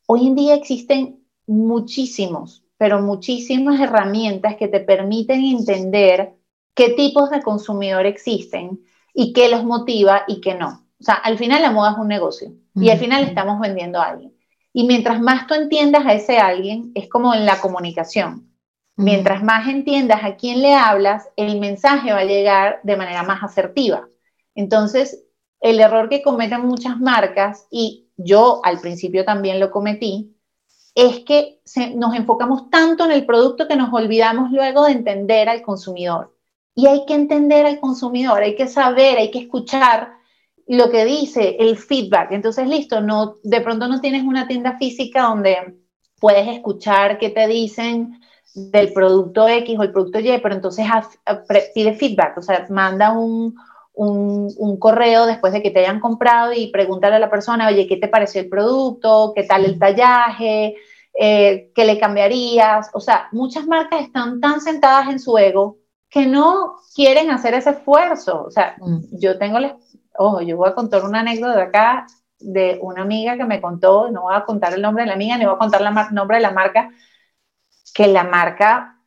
Hoy en día existen muchísimos, pero muchísimas herramientas que te permiten entender qué tipos de consumidor existen y qué los motiva y qué no. O sea, al final la moda es un negocio y al final estamos vendiendo a alguien. Y mientras más tú entiendas a ese alguien, es como en la comunicación. Mientras más entiendas a quién le hablas, el mensaje va a llegar de manera más asertiva. Entonces, el error que cometen muchas marcas, y yo al principio también lo cometí, es que nos enfocamos tanto en el producto que nos olvidamos luego de entender al consumidor. Y hay que entender al consumidor, hay que saber, hay que escuchar lo que dice, el feedback. Entonces, listo, no, de pronto no tienes una tienda física donde puedes escuchar qué te dicen del producto X o el producto Y, pero entonces pide feedback, o sea, manda un, un, correo después de que te hayan comprado y preguntarle a la persona, oye, ¿qué te pareció el producto? ¿Qué tal el tallaje? Eh, ¿Qué le cambiarías? O sea, muchas marcas están tan sentadas en su ego que no quieren hacer ese esfuerzo. O sea, mm. yo tengo, ojo, yo voy a contar una anécdota de acá de una amiga que me contó, no voy a contar el nombre de la amiga, ni voy a contar el nombre de la marca, que la marca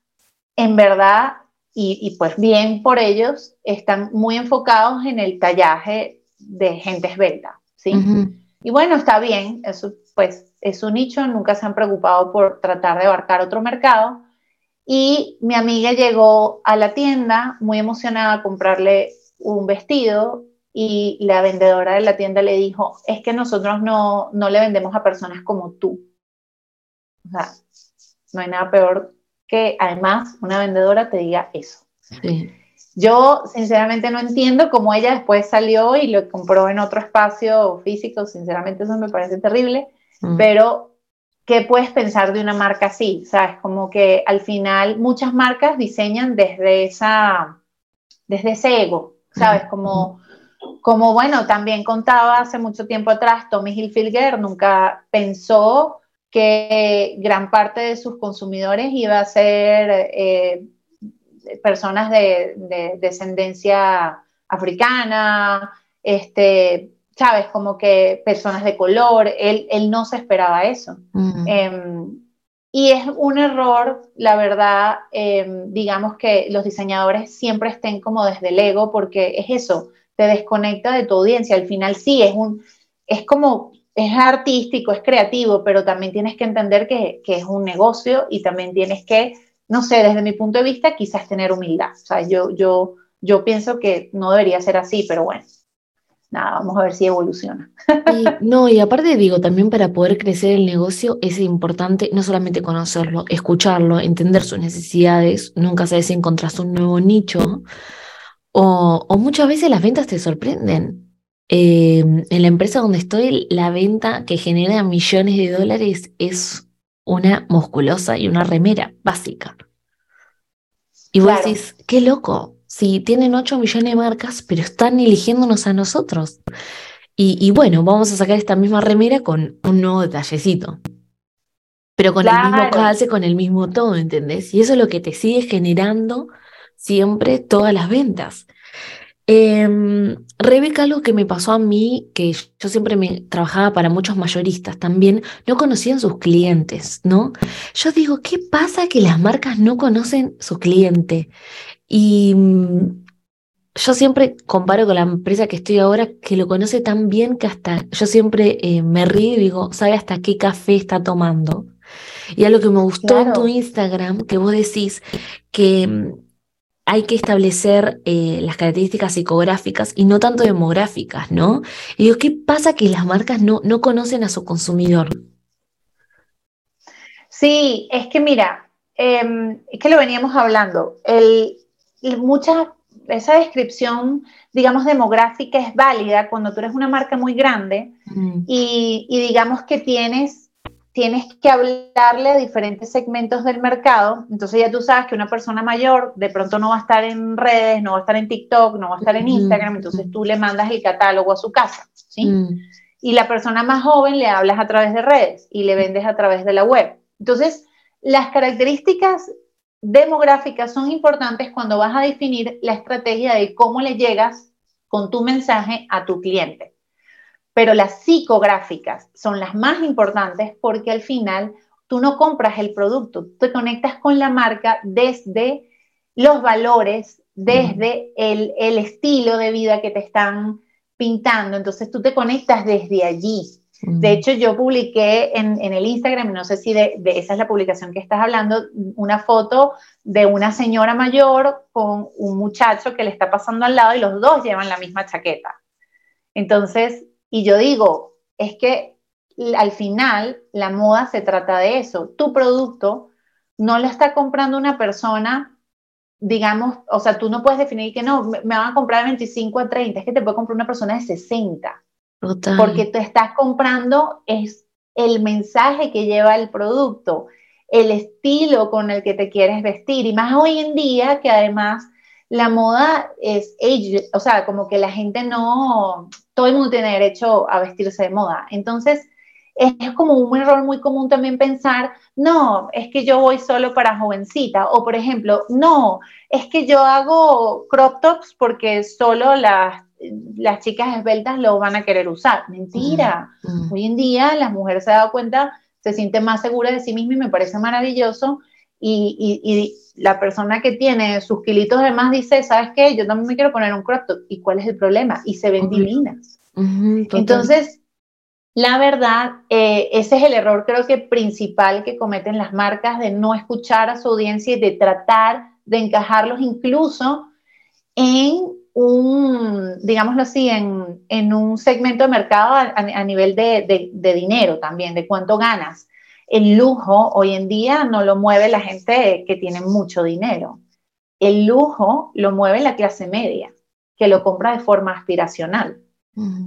en verdad y, pues bien por ellos, están muy enfocados en el tallaje de gente esbelta, ¿sí? Y bueno, está bien, eso pues es un nicho, nunca se han preocupado por tratar de abarcar otro mercado. Y mi amiga llegó a la tienda muy emocionada a comprarle un vestido y la vendedora de la tienda le dijo, es que nosotros no, no le vendemos a personas como tú. O sea, no hay nada peor que además una vendedora te diga eso. Yo sinceramente no entiendo cómo ella después salió y lo compró en otro espacio físico, sinceramente eso me parece terrible, mm. pero ¿qué puedes pensar de una marca así? ¿Sabes? Como que al final muchas marcas diseñan desde esa desde ese ego, ¿sabes? Como, como, bueno, también contaba hace mucho tiempo atrás, Tommy Hilfiger nunca pensó que gran parte de sus consumidores iba a ser eh, personas de, descendencia africana, este, ¿sabes? Como que personas de color, él, él no se esperaba eso. Em, y es un error, la verdad, em, digamos que los diseñadores siempre estén como desde el ego, porque es eso, te desconecta de tu audiencia. Al final sí, es un, es como, es artístico, es creativo, pero también tienes que entender que, que es un negocio y también tienes que, no sé, desde mi punto de vista, quizás tener humildad. O sea, yo, yo, yo pienso que no debería ser así, pero bueno nada, vamos a ver si evoluciona. no, y aparte digo, también para poder crecer el negocio es importante no solamente conocerlo, escucharlo, entender sus necesidades, nunca sabes si encontrás un nuevo nicho, o, muchas veces las ventas te sorprenden. Em, en la empresa donde estoy, la venta que genera millones de dólares es una musculosa y una remera básica. Y vos decís, qué loco, si tienen 8 millones de marcas, pero están eligiéndonos a nosotros. Y, bueno, vamos a sacar esta misma remera con un nuevo detallecito. Pero con el mismo calce, con el mismo todo, ¿entendés? Y eso es lo que te sigue generando siempre todas las ventas. Eh, Rebeca, algo que me pasó a mí, que yo siempre me trabajaba para muchos mayoristas también, no conocían sus clientes, ¿no? Yo digo, ¿qué pasa que las marcas no conocen su cliente? Y mm, yo siempre comparo con la empresa que estoy ahora, que lo conoce tan bien que hasta yo siempre eh, me río y digo, ¿sabe hasta qué café está tomando? Y a lo que me gustó en tu Instagram, que vos decís que mm, hay que establecer eh, las características psicográficas y no tanto demográficas, ¿no? Y digo, ¿qué pasa que las marcas no, no conocen a su consumidor? Sí, es que mira, em, es que lo veníamos hablando. El, mucha, esa descripción, digamos, demográfica es válida cuando tú eres una marca muy grande mm. y, digamos que tienes, tienes que hablarle a diferentes segmentos del mercado. Entonces ya tú sabes que una persona mayor de pronto no va a estar en redes, no va a estar en TikTok, no va a estar en Instagram, entonces tú le mandas el catálogo a su casa, ¿sí? Mm. Y la persona más joven le hablas a través de redes y le vendes a través de la web. Entonces, las características demográficas son importantes cuando vas a definir la estrategia de cómo le llegas con tu mensaje a tu cliente. Pero las psicográficas son las más importantes porque al final tú no compras el producto, te conectas con la marca desde los valores, desde el, el estilo de vida que te están pintando. Entonces tú te conectas desde allí. De hecho, yo publiqué en, el Instagram, no sé si de, esa es la publicación que estás hablando, una foto de una señora mayor con un muchacho que le está pasando al lado y los dos llevan la misma chaqueta. Entonces, y yo digo, es que al final la moda se trata de eso. Tu producto no lo está comprando una persona, digamos, o sea, tú no puedes definir que no, me, van a comprar de 25 a 30, es que te puede comprar una persona de 60 porque te estás comprando es el mensaje que lleva el producto, el estilo con el que te quieres vestir. Y más hoy en día que además la moda es age, o sea, como que la gente no, todo el mundo tiene derecho a vestirse de moda. Entonces, es como un error muy común también pensar, no, es que yo voy solo para jovencita, o por ejemplo, no, es que yo hago crop tops porque solo las las chicas esbeltas lo van a querer usar. Mentira. Mm, mm. Hoy en día las mujeres se han dado cuenta, se sienten más seguras de sí mismas y me parece maravilloso. Y, la persona que tiene sus kilitos de más dice, ¿sabes qué? Yo también me quiero poner un crop top. ¿Y cuál es el problema? Y se ven divinas. Entonces, la verdad, eh, ese es el error creo que principal que cometen las marcas de no escuchar a su audiencia y de tratar de encajarlos incluso en un, digámoslo así, en, un segmento de mercado a, nivel de, dinero también, de cuánto ganas. El lujo hoy en día no lo mueve la gente que tiene mucho dinero. El lujo lo mueve la clase media, que lo compra de forma aspiracional.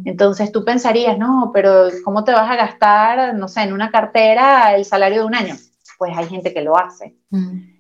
Entonces tú pensarías, no, pero ¿cómo te vas a gastar, no sé, en una cartera el salario de un año? Pues hay gente que lo hace.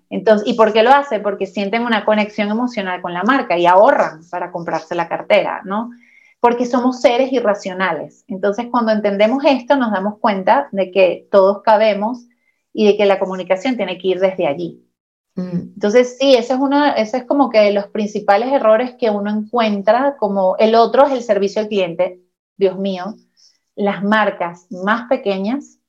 Entonces, ¿y por qué lo hace? Porque sienten una conexión emocional con la marca y ahorran para comprarse la cartera, ¿no? Porque somos seres irracionales. Entonces, cuando entendemos esto, nos damos cuenta de que todos cabemos y de que la comunicación tiene que ir desde allí. Mm. Entonces, sí, ese es uno, ese es como que los principales errores que uno encuentra, como el otro es el servicio al cliente. Dios mío, las marcas más pequeñas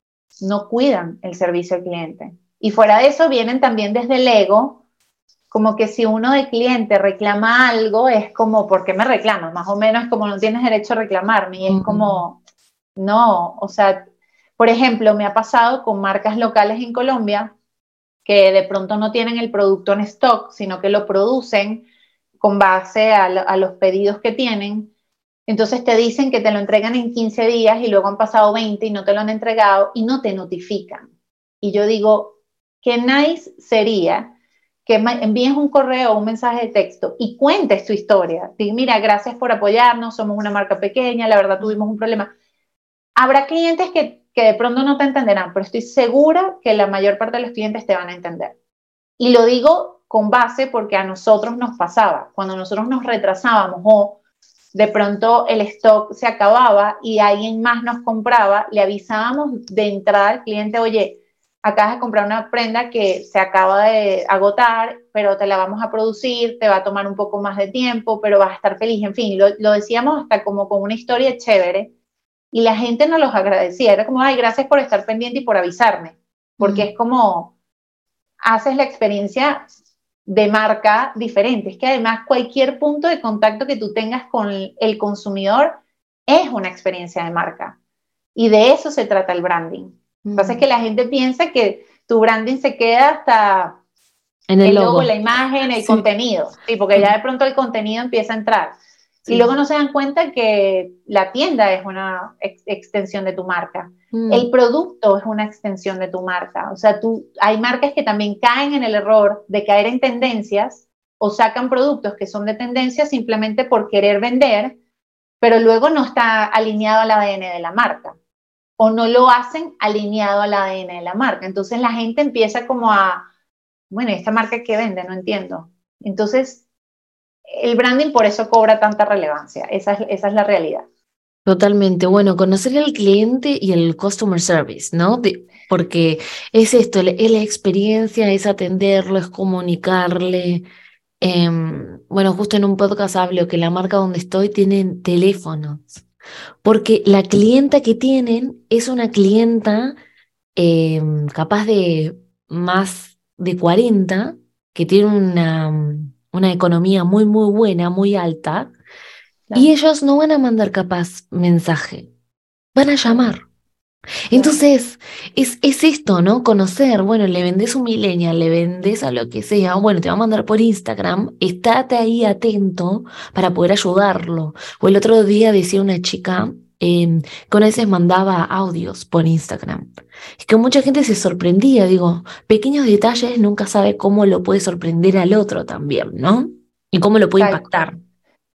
no cuidan el servicio al cliente. Y fuera de eso vienen también desde el ego, como que si uno de cliente reclama algo, es como, ¿por qué me reclamas? Más o menos como no tienes derecho a reclamarme. Y es como, no, o sea, por ejemplo, me ha pasado con marcas locales en Colombia que de pronto no tienen el producto en stock, sino que lo producen con base a, a los pedidos que tienen. Entonces te dicen que te lo entregan en 15 días y luego han pasado 20 y no te lo han entregado y no te notifican. Y yo digo, qué nice sería que envíes un correo o un mensaje de texto y cuentes tu historia. Diga, mira, gracias por apoyarnos, somos una marca pequeña, la verdad tuvimos un problema. Habrá clientes que, que de pronto no te entenderán, pero estoy segura que la mayor parte de los clientes te van a entender. Y lo digo con base porque a nosotros nos pasaba, cuando nosotros nos retrasábamos o de pronto el stock se acababa y alguien más nos compraba, le avisábamos de entrada al cliente, oye, acabas de comprar una prenda que se acaba de agotar, pero te la vamos a producir, te va a tomar un poco más de tiempo, pero vas a estar feliz. En fin, lo, decíamos hasta como con una historia chévere y la gente nos los agradecía. Era como, ay, gracias por estar pendiente y por avisarme, porque es como haces la experiencia de marca diferente. Es que además cualquier punto de contacto que tú tengas con el consumidor es una experiencia de marca. Y de eso se trata el branding. Lo que pasa es que la gente piensa que tu branding se queda hasta en el, logo. la imagen, el contenido, sí, porque ya de pronto el contenido empieza a entrar. Y luego no se dan cuenta que la tienda es una extensión de tu marca. Mm. El producto es una extensión de tu marca. O sea, tú, hay marcas que también caen en el error de caer en tendencias o sacan productos que son de tendencia simplemente por querer vender, pero luego no está alineado al ADN de la marca o no lo hacen alineado al ADN de la marca. Entonces la gente empieza como a, bueno, ¿esta marca qué vende? No entiendo. Entonces, el branding por eso cobra tanta relevancia. Esa es, esa es la realidad. Totalmente. Bueno, conocer al cliente y el customer service, ¿no? porque es esto, es la experiencia, es atenderlo, es comunicarle. Em, bueno, justo en un podcast hablo que la marca donde estoy tiene teléfonos porque la clienta que tienen es una clienta em, capaz de más de 40, que tiene una, una economía muy, muy buena, muy alta, y ellos no van a mandar capaz mensaje, van a llamar. Entonces, es, es, esto, ¿no? Conocer, bueno, le vendes un millennial, le vendes a lo que sea, bueno, te va a mandar por Instagram, estate ahí atento para poder ayudarlo. O el otro día decía una chica eh, que a veces mandaba audios por Instagram. Es que mucha gente se sorprendía, digo, pequeños detalles nunca sabe cómo lo puede sorprender al otro también, ¿no? Y cómo lo puede impactar.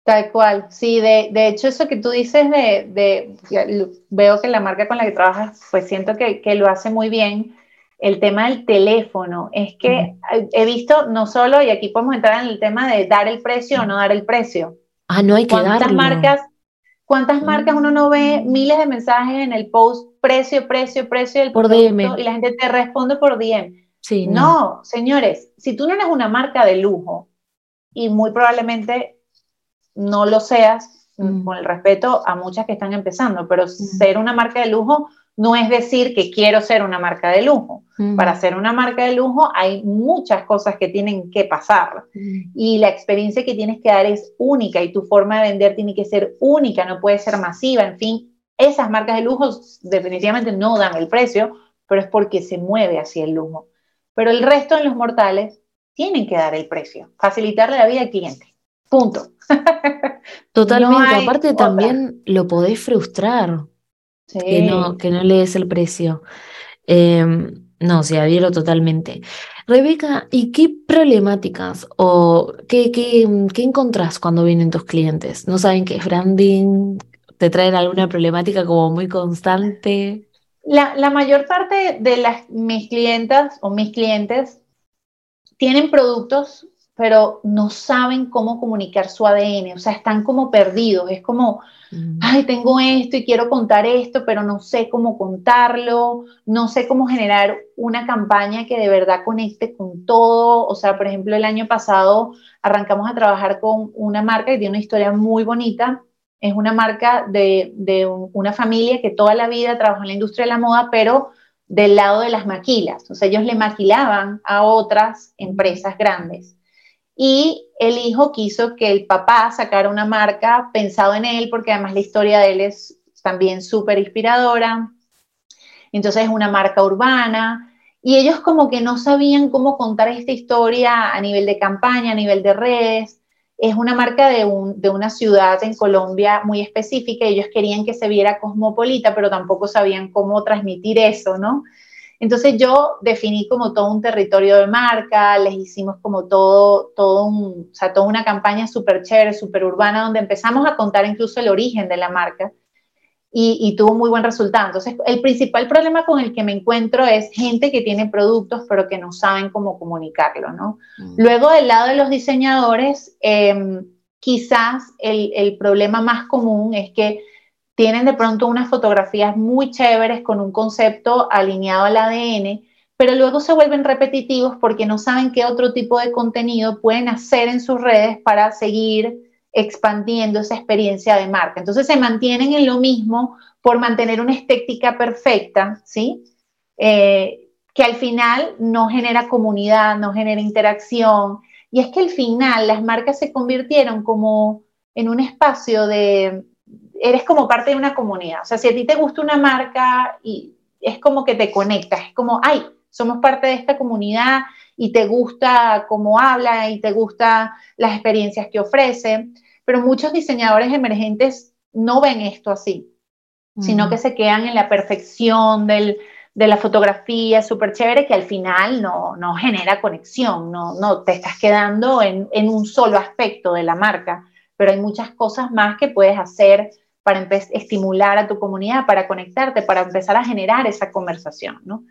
Tal cual, sí, de, de, hecho eso que tú dices de, de, veo que la marca con la que trabajas, pues siento que, que, lo hace muy bien. El tema del teléfono, es que he visto no solo, y aquí podemos entrar en el tema de dar el precio o no dar el precio. Ah, no hay que ¿Cuántas marcas, ¿Cuántas marcas uno no ve mm. miles de mensajes en el post, precio, precio, precio del por DM. y la gente te responde por DM? Sí, no, señores, si tú no eres una marca de lujo y muy probablemente no lo seas, mm. con el respeto a muchas que están empezando, pero mm. ser una marca de lujo no es decir que quiero ser una marca de lujo. Mm. Para ser una marca de lujo hay muchas cosas que tienen que pasar y la experiencia que tienes que dar es única y tu forma de vender tiene que ser única, no puede ser masiva, en fin, esas marcas de lujo definitivamente no dan el precio, pero es porque se mueve hacia el lujo. Pero el resto de los mortales tienen que dar el precio, facilitarle la vida al cliente. Punto. (laughs) Totalmente. Aparte también lo podés frustrar. Que, no, que no le des el precio. Em, no, se adhiero totalmente. Rebeca, ¿y qué problemáticas o qué, qué, qué encontrás cuando vienen tus clientes? ¿No saben qué es branding? ¿Te traen alguna problemática como muy constante? La, la mayor parte de las, mis clientas o mis clientes tienen productos pero no saben cómo comunicar su ADN, o sea, están como perdidos, es como, ay, tengo esto y quiero contar esto, pero no sé cómo contarlo, no sé cómo generar una campaña que de verdad conecte con todo, o sea, por ejemplo, el año pasado arrancamos a trabajar con una marca que tiene una historia muy bonita, es una marca de, de una familia que toda la vida trabajó en la industria de la moda, pero del lado de las maquilas, o sea, ellos le maquilaban a otras empresas grandes y el hijo quiso que el papá sacara una marca pensado en él, porque además la historia de él es también súper inspiradora. Entonces es una marca urbana. Y ellos como que no sabían cómo contar esta historia a nivel de campaña, a nivel de redes. Es una marca de, de una ciudad en Colombia muy específica. Ellos querían que se viera cosmopolita, pero tampoco sabían cómo transmitir eso, ¿no? Entonces yo definí como todo un territorio de marca, les hicimos como todo, todo un, o sea, toda una campaña súper chévere, súper urbana, donde empezamos a contar incluso el origen de la marca y, tuvo muy buen resultado. Entonces, el principal problema con el que me encuentro es gente que tiene productos pero que no saben cómo comunicarlo, ¿no? Mm. Luego, del lado de los diseñadores, em, quizás el, el problema más común es que tienen de pronto unas fotografías muy chéveres con un concepto alineado al ADN, pero luego se vuelven repetitivos porque no saben qué otro tipo de contenido pueden hacer en sus redes para seguir expandiendo esa experiencia de marca. Entonces se mantienen en lo mismo por mantener una estética perfecta, ¿sí? Eh, que al final no genera comunidad, no genera interacción. Y es que al final las marcas se convirtieron como en un espacio de, eres como parte de una comunidad. O sea, si a ti te gusta una marca y es como que te conectas, es como, ay, somos parte de esta comunidad y te gusta cómo habla y te gusta las experiencias que ofrece. Pero muchos diseñadores emergentes no ven esto así, sino que se quedan en la perfección del, de la fotografía súper chévere que al final no, no genera conexión, no, no te estás quedando en, en, un solo aspecto de la marca, pero hay muchas cosas más que puedes hacer para estimular a tu comunidad, para conectarte, para empezar a generar esa conversación, ¿no?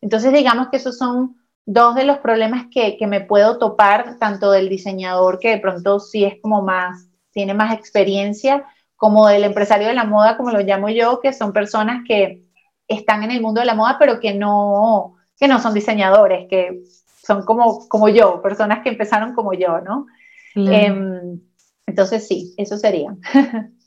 Entonces, digamos que esos son dos de los problemas que, que, me puedo topar, tanto del diseñador, que de pronto sí es como más, tiene más experiencia, como del empresario de la moda, como lo llamo yo, que son personas que están en el mundo de la moda, pero que no, que no son diseñadores, que son como, como yo, personas que empezaron como yo, ¿no? Em, entonces, sí, eso sería. (laughs)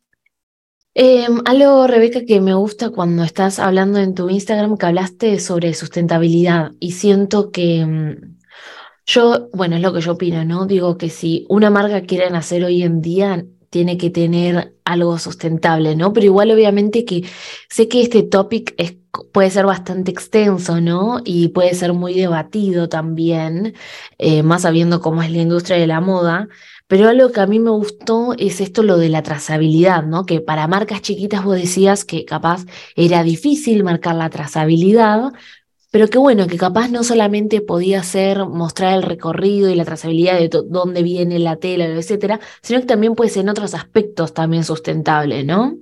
Eh, algo, Rebeca, que me gusta cuando estás hablando en tu Instagram, que hablaste sobre sustentabilidad y siento que em, yo, bueno, es lo que yo opino, ¿no? Digo que si una marca quiere nacer hoy en día, tiene que tener algo sustentable, ¿no? Pero igual obviamente que sé que este topic es, puede ser bastante extenso, ¿no? Y puede ser muy debatido también, eh, más sabiendo cómo es la industria de la moda. Pero algo que a mí me gustó es esto, lo de la trazabilidad, ¿no? Que para marcas chiquitas vos decías que capaz era difícil marcar la trazabilidad, pero que bueno, que capaz no solamente podía ser mostrar el recorrido y la trazabilidad de dónde viene la tela, etcétera, sino que también puede ser en otros aspectos también sustentable, ¿no?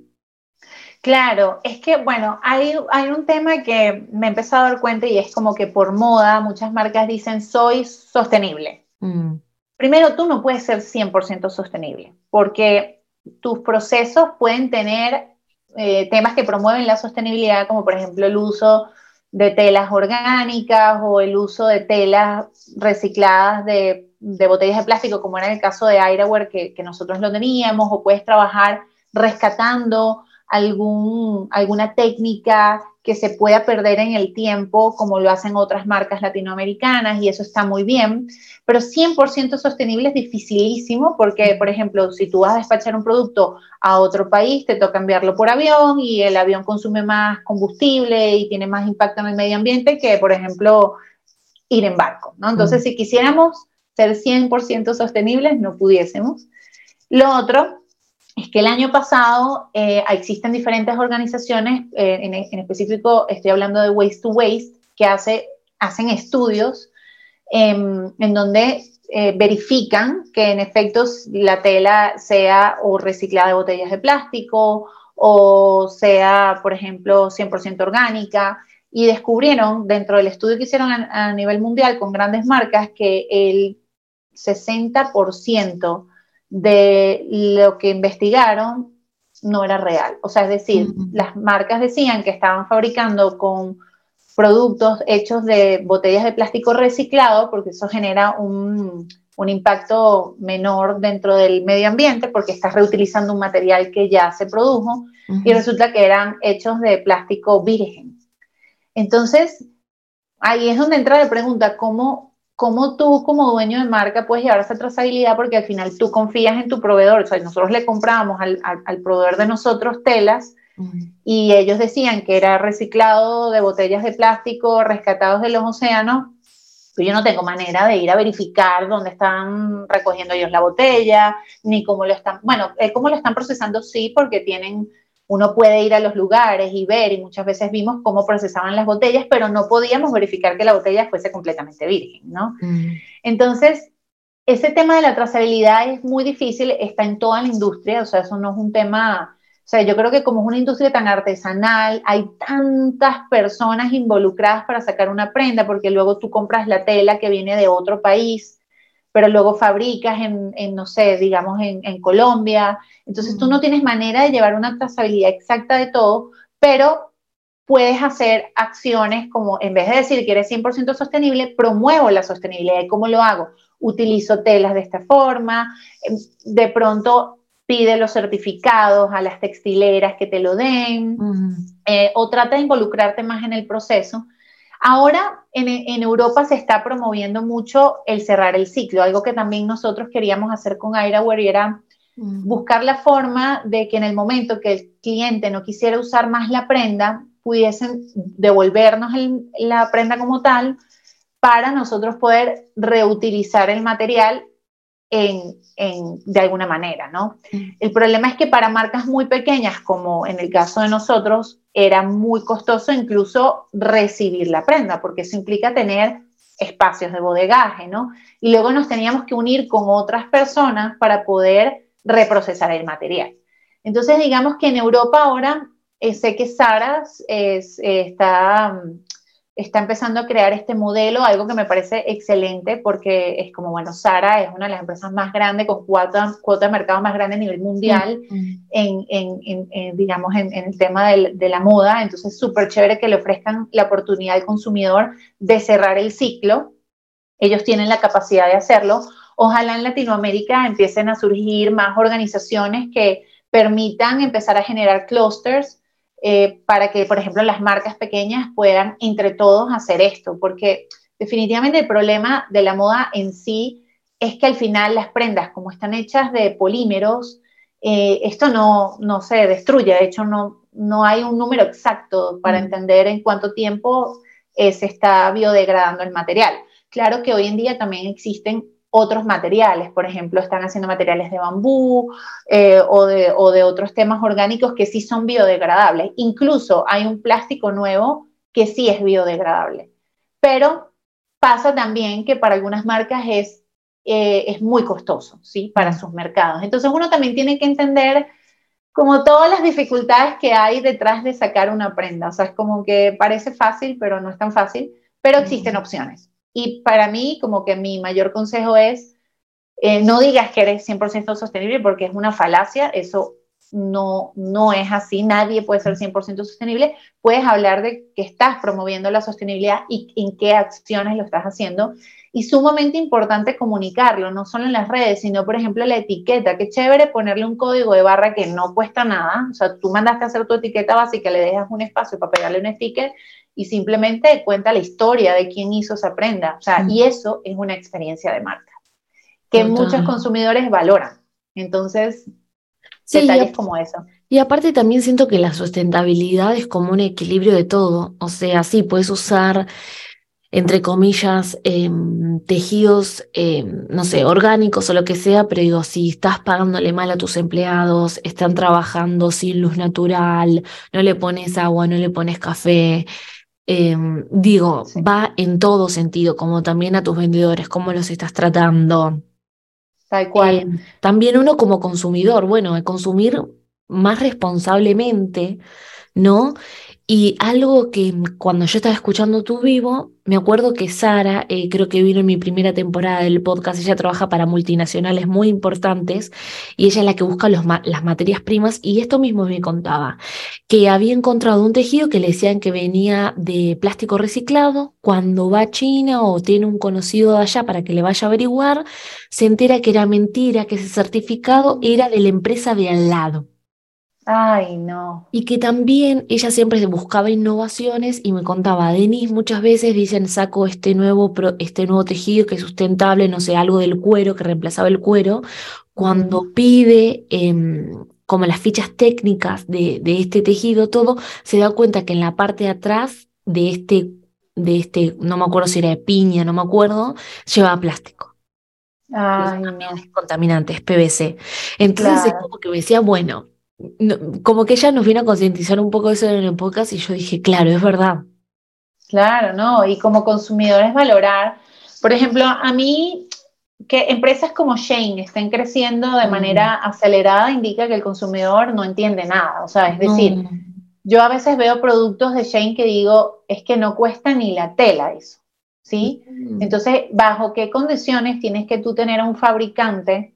Claro, es que, bueno, hay, hay un tema que me he empezado a dar cuenta y es como que por moda muchas marcas dicen soy sostenible. Mm. Primero, tú no puedes ser 100% sostenible porque tus procesos pueden tener eh, temas que promueven la sostenibilidad, como por ejemplo el uso de telas orgánicas o el uso de telas recicladas de, botellas de plástico, como era el caso de Airware que, que nosotros lo teníamos, o puedes trabajar rescatando algún, alguna técnica que se pueda perder en el tiempo, como lo hacen otras marcas latinoamericanas, y eso está muy bien, pero 100% sostenible es dificilísimo porque, por ejemplo, si tú vas a despachar un producto a otro país, te toca enviarlo por avión y el avión consume más combustible y tiene más impacto en el medio ambiente que, por ejemplo, ir en barco, ¿no? Entonces, mm. si quisiéramos ser 100% sostenibles, no pudiésemos. Lo otro es que el año pasado eh, existen diferentes organizaciones, eh, en, específico estoy hablando de Waste to Waste, que hace, hacen estudios em, en donde eh, verifican que en efecto la tela sea o reciclada de botellas de plástico o sea, por ejemplo, 100% orgánica. y descubrieron dentro del estudio que hicieron a, nivel mundial con grandes marcas que el 60% de lo que investigaron no era real. O sea, es decir, las marcas decían que estaban fabricando con productos hechos de botellas de plástico reciclado, porque eso genera un, un impacto menor dentro del medio ambiente, porque estás reutilizando un material que ya se produjo, y resulta que eran hechos de plástico virgen. Entonces, ahí es donde entra la pregunta, ¿cómo, cómo tú como dueño de marca puedes llevar esa trazabilidad? Porque al final tú confías en tu proveedor, o sea, nosotros le comprábamos al, al, proveedor de nosotros telas y ellos decían que era reciclado de botellas de plástico rescatados de los océanos, pero yo no tengo manera de ir a verificar dónde están recogiendo ellos la botella, ni cómo lo están, bueno, eh, cómo lo están procesando sí, porque tienen uno puede ir a los lugares y ver, y muchas veces vimos cómo procesaban las botellas, pero no podíamos verificar que la botella fuese completamente virgen, ¿no? Mm. Entonces, ese tema de la trazabilidad es muy difícil, está en toda la industria, o sea, eso no es un tema, o sea, yo creo que como es una industria tan artesanal, hay tantas personas involucradas para sacar una prenda, porque luego tú compras la tela que viene de otro país, pero luego fabricas en, no sé, digamos, en, Colombia. Entonces tú no tienes manera de llevar una trazabilidad exacta de todo, pero puedes hacer acciones como, en vez de decir que eres 100% sostenible, promuevo la sostenibilidad. ¿Y cómo lo hago? Utilizo telas de esta forma, em, de pronto pide los certificados a las textileras que te lo den, eh, o trata de involucrarte más en el proceso Ahora en, Europa se está promoviendo mucho el cerrar el ciclo, algo que también nosotros queríamos hacer con Airaware y era buscar la forma de que en el momento que el cliente no quisiera usar más la prenda, pudiesen devolvernos la prenda como tal para nosotros poder reutilizar el material de alguna manera, ¿no? El problema es que para marcas muy pequeñas, como en el caso de nosotros, era muy costoso incluso recibir la prenda, porque eso implica tener espacios de bodegaje, ¿no? Y luego nos teníamos que unir con otras personas para poder reprocesar el material. Entonces, digamos que en Europa ahora eh, sé que Sara está está empezando a crear este modelo, algo que me parece excelente porque es como, bueno, Sara es una de las empresas más grandes con cuota, cuota de mercado más grande a nivel mundial en, en, en, digamos, en, el tema de la moda. Entonces, súper chévere que le ofrezcan la oportunidad al consumidor de cerrar el ciclo. Ellos tienen la capacidad de hacerlo. Ojalá en Latinoamérica empiecen a surgir más organizaciones que permitan empezar a generar clusters eh, para que, por ejemplo, las marcas pequeñas puedan entre todos hacer esto, porque definitivamente el problema de la moda en sí es que al final las prendas, como están hechas de polímeros, eh, esto no, no se destruye, de hecho no, no hay un número exacto para mm. entender en cuánto tiempo eh, se está biodegradando el material. Claro que hoy en día también existen otros materiales, por ejemplo, están haciendo materiales de bambú eh, o, de, o, de, otros temas orgánicos que sí son biodegradables. Incluso hay un plástico nuevo que sí es biodegradable. Pero pasa también que para algunas marcas es, eh, es muy costoso, ¿sí? Para sus mercados. Entonces uno también tiene que entender como todas las dificultades que hay detrás de sacar una prenda. O sea, es como que parece fácil, pero no es tan fácil, pero existen opciones. Y para mí, como que mi mayor consejo es, eh, no digas que eres 100% sostenible porque es una falacia, eso no, no es así, nadie puede ser 100% sostenible. Puedes hablar de que estás promoviendo la sostenibilidad y en qué acciones lo estás haciendo. Y sumamente importante comunicarlo, no solo en las redes, sino, por ejemplo, la etiqueta. Qué chévere ponerle un código de barra que no cuesta nada. O sea, tú mandaste a hacer tu etiqueta básica, le dejas un espacio para pegarle un sticker y simplemente cuenta la historia de quién hizo esa prenda. O sea, y eso es una experiencia de marca que muchos consumidores valoran. Entonces, detalles como eso. Y aparte también siento que la sustentabilidad es como un equilibrio de todo. O sea, sí, puedes usar, entre comillas, em, tejidos, em, no sé, orgánicos o lo que sea, pero digo, si estás pagándole mal a tus empleados, están trabajando sin luz natural, no le pones agua, no le pones café, Em, digo, va en todo sentido, como también a tus vendedores, cómo los estás tratando. Tal cual. Em, también uno como consumidor, bueno, consumir más responsablemente, ¿no? Y algo que cuando yo estaba escuchando tu vivo, me acuerdo que Sara, eh, creo que vino en mi primera temporada del podcast, ella trabaja para multinacionales muy importantes y ella es la que busca las materias primas y esto mismo me contaba, que había encontrado un tejido que le decían que venía de plástico reciclado, cuando va a China o tiene un conocido de allá para que le vaya a averiguar, se entera que era mentira, que ese certificado era de la empresa de al lado. Ay, no. Y que también ella siempre buscaba innovaciones y me contaba, Denis, muchas veces dicen, saco este nuevo, este nuevo tejido que es sustentable, no sé, algo del cuero, que reemplazaba el cuero. Cuando pide em, como las fichas técnicas de, de, este tejido, todo, se da cuenta que en la parte de atrás de este, de este, no me acuerdo si era de piña, no me acuerdo, llevaba plástico. Ay, no. es contaminante, es PVC. Entonces, como que me decía, bueno, como que ella nos vino a concientizar un poco eso en el podcast y yo dije, claro, es verdad. Claro, ¿no? Y como consumidores valorar, por ejemplo, a mí que empresas como Shane estén creciendo de manera acelerada indica que el consumidor no entiende nada. O sea, es decir, yo a veces veo productos de Shane que digo, es que no cuesta ni la tela eso, ¿sí? Entonces, ¿bajo qué condiciones tienes que tú tener a un fabricante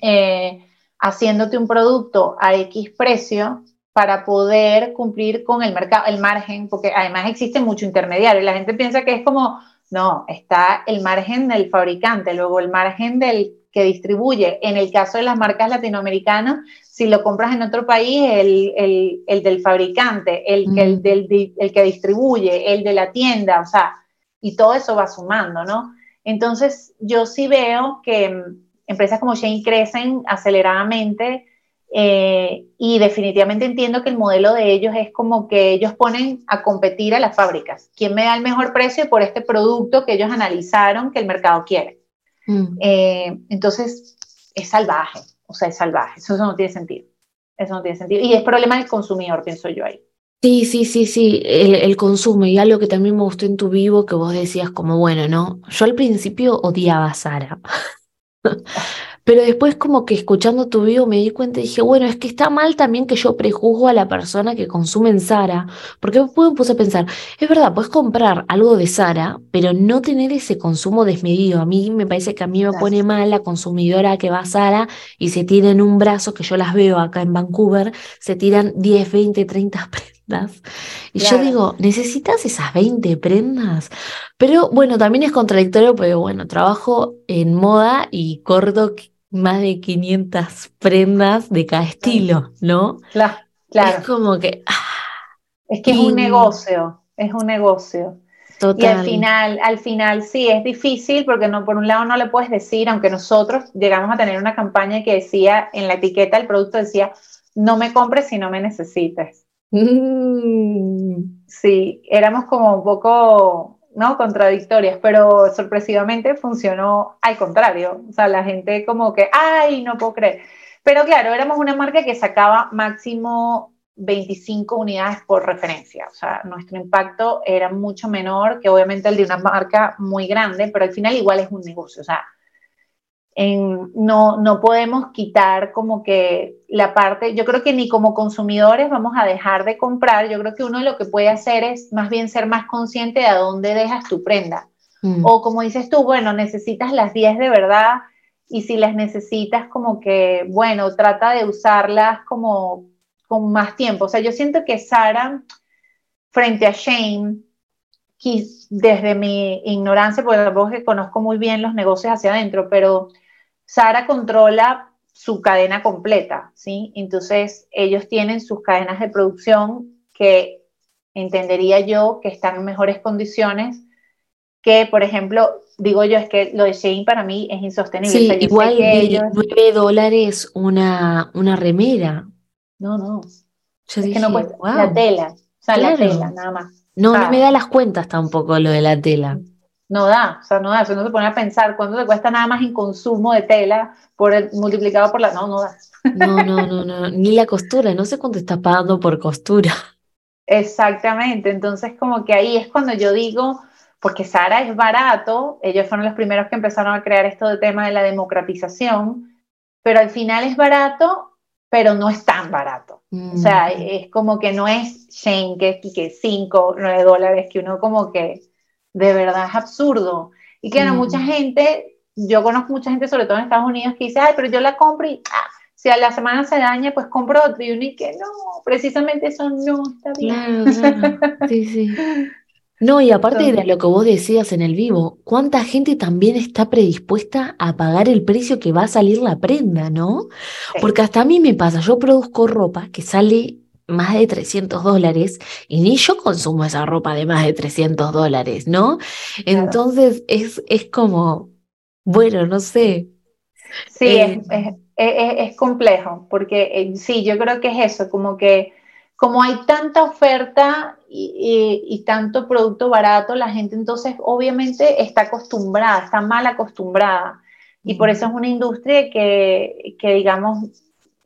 eh, haciéndote un producto a X precio para poder cumplir con el mercado, el margen, porque además existe mucho intermediario. La gente piensa que es como, no, está el margen del fabricante, luego el margen del que distribuye. En el caso de las marcas latinoamericanas, si lo compras en otro país, el, del fabricante, el, el, del, el que distribuye, el de la tienda, o sea, y todo eso va sumando, ¿no? Entonces, yo sí veo que empresas como Shane crecen aceleradamente eh, y definitivamente entiendo que el modelo de ellos es como que ellos ponen a competir a las fábricas. ¿Quién me da el mejor precio por este producto que ellos analizaron que el mercado quiere? Mm. Eh, entonces, es salvaje, o sea, es salvaje. Eso, no tiene sentido. Eso no tiene sentido. Y es problema del consumidor, pienso yo ahí. Sí, sí, sí, sí, el, el, consumo y algo que también me gustó en tu vivo que vos decías como, bueno, ¿no? Yo al principio odiaba a Sara. (laughs) Pero después como que escuchando tu video me di cuenta y dije, bueno, es que está mal también que yo prejuzgo a la persona que consume en Sara, porque me puse a pensar, es verdad, puedes comprar algo de Sara, pero no tener ese consumo desmedido. A mí me parece que a mí me pone mal la consumidora que va a Sara y se tira en un brazo, que yo las veo acá en Vancouver, se tiran 10, 20, 30 prendas. Y yo digo, ¿necesitas esas 20 prendas? Pero bueno, también es contradictorio porque, bueno, trabajo en moda y corto más de 500 prendas de cada estilo, ¿no? Claro, claro. Es como que... Ah, es que es un negocio, es un negocio. Total. Y al final, al final sí, es difícil porque no, por un lado no le puedes decir, aunque nosotros llegamos a tener una campaña que decía, en la etiqueta el producto decía, no me compres si no me necesites. Mm. Sí, éramos como un poco ¿no? Contradictorias, pero sorpresivamente funcionó al contrario. O sea, la gente como que, ay, no puedo creer. Pero claro, éramos una marca que sacaba máximo 25 unidades por referencia. O sea, nuestro impacto era mucho menor que obviamente el de una marca muy grande, pero al final igual es un negocio. O sea, no, no podemos quitar como que la parte, yo creo que ni como consumidores vamos a dejar de comprar, yo creo que uno lo que puede hacer es más bien ser más consciente de a dónde dejas tu prenda. Mm. O como dices tú, bueno, necesitas las 10 de verdad y si las necesitas como que, bueno, trata de usarlas como con más tiempo. O sea, yo siento que Sara, frente a Shane, desde mi ignorancia, porque tampoco que conozco muy bien los negocios hacia adentro, pero Sara controla su cadena completa, ¿sí? Entonces, ellos tienen sus cadenas de producción que entendería yo que están en mejores condiciones que, por ejemplo, digo yo, es que lo de Shane para mí es insostenible. Sí, igual de 9 dólares una, una remera. No, no. es que no cuesta la tela, o sea, la tela, nada más. No, no me da las cuentas tampoco lo de la tela no da, o sea, no da, eso no se pone a pensar cuánto te cuesta nada más en consumo de tela por multiplicado por la, no, no da. No, no, no, no, ni la costura, no sé cuánto estás pagando por costura. Exactamente, entonces como que ahí es cuando yo digo, porque Sara es barato, ellos fueron los primeros que empezaron a crear esto de tema de la democratización, pero al final es barato pero no es tan barato. O sea, mm. es como que no es Shane, que es 5, 9 dólares, que uno como que de verdad es absurdo. Y claro, mucha mm. gente, yo conozco mucha gente, sobre todo en Estados Unidos, que dice, ay, pero yo la compro y ah, si a la semana se daña, pues compro otro. Y uno y que no, precisamente eso no está bien. Claro, Sí, sí. (laughs) No, y aparte de lo que vos decías en el vivo, ¿cuánta gente también está predispuesta a pagar el precio que va a salir la prenda, no? Porque hasta a mí me pasa, yo produzco ropa que sale más de 300 dólares y ni yo consumo esa ropa de más de 300 dólares, ¿no? Entonces es, es como, bueno, no sé. Sí, es, eh, es, complejo, porque eh, sí, yo creo que es eso, como que como hay tanta oferta y, tanto producto barato, la gente entonces obviamente está acostumbrada, está mal acostumbrada. Y por eso es una industria que, que digamos,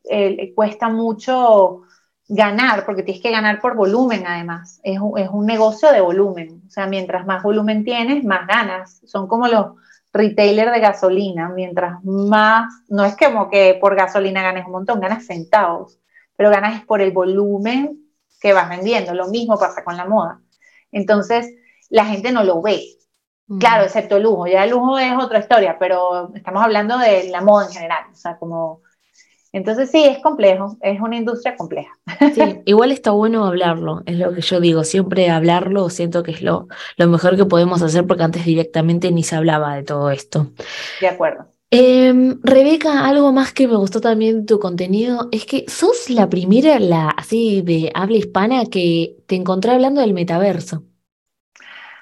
eh, cuesta mucho ganar, porque tienes que ganar por volumen además. Es un, es un negocio de volumen. O sea, mientras más volumen tienes, más ganas. Son como los retailer de gasolina, mientras más, no es como que por gasolina ganes un montón, ganas centavos, pero ganas por el volumen que vas vendiendo. Lo mismo pasa con la moda. Entonces, la gente no lo ve. Claro, excepto el lujo. Ya el lujo es otra historia, pero estamos hablando de la moda en general. O sea, como entonces sí, es complejo, es una industria compleja. Sí, igual está bueno hablarlo, es lo que yo digo, siempre hablarlo siento que es lo, lo mejor que podemos hacer porque antes directamente ni se hablaba de todo esto. De acuerdo. Em, Rebeca, algo más que me gustó también de tu contenido es que sos la primera, la así de habla hispana que te encontré hablando del metaverso.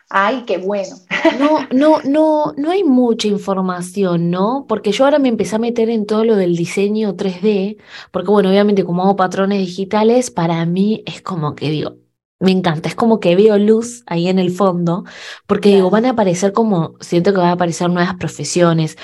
Ay, qué bueno. No, no, no, no hay mucha información, ¿no? Porque yo ahora me empecé a meter en todo lo del diseño 3D, porque bueno, obviamente como hago patrones digitales, para mí es como que digo, me encanta, es como que veo luz ahí en el fondo, porque digo, van a aparecer como, siento que van a aparecer nuevas profesiones,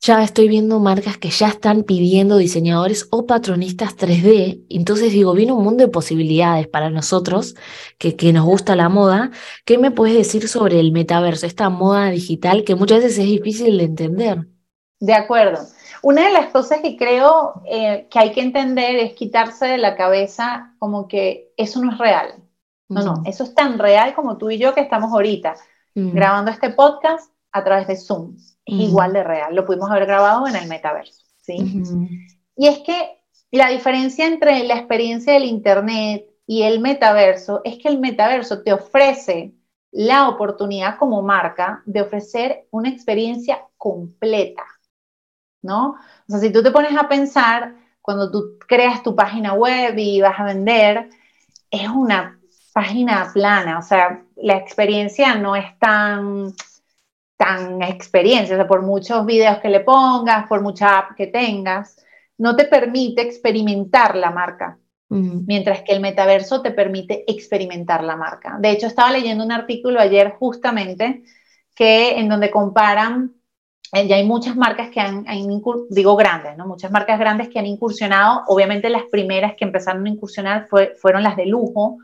ya estoy viendo marcas que ya están pidiendo diseñadores o patronistas 3D. Entonces digo, viene un mundo de posibilidades para nosotros que, que nos gusta la moda. ¿Qué me puedes decir sobre el metaverso, esta moda digital que muchas veces es difícil de entender? De acuerdo. Una de las cosas que creo eh, que hay que entender es quitarse de la cabeza como que eso no es real. No, no, eso es tan real como tú y yo que estamos ahorita grabando este podcast a través de Zoom igual de real. Lo pudimos haber grabado en el metaverso, ¿sí? Y es que la diferencia entre la experiencia del Internet y el metaverso es que el metaverso te ofrece la oportunidad como marca de ofrecer una experiencia completa, ¿no? O sea, si tú te pones a pensar, cuando tú creas tu página web y vas a vender, es una página plana, o sea, la experiencia no es tan tan experiencia, o sea, por muchos videos que le pongas, por mucha app que tengas, no te permite experimentar la marca, mientras que el metaverso te permite experimentar la marca. De hecho, estaba leyendo un artículo ayer justamente que en donde comparan, eh, ya hay muchas marcas que han, digo grandes, ¿no? Muchas marcas grandes que han incursionado, obviamente las primeras que empezaron a incursionar fue, fueron las de lujo,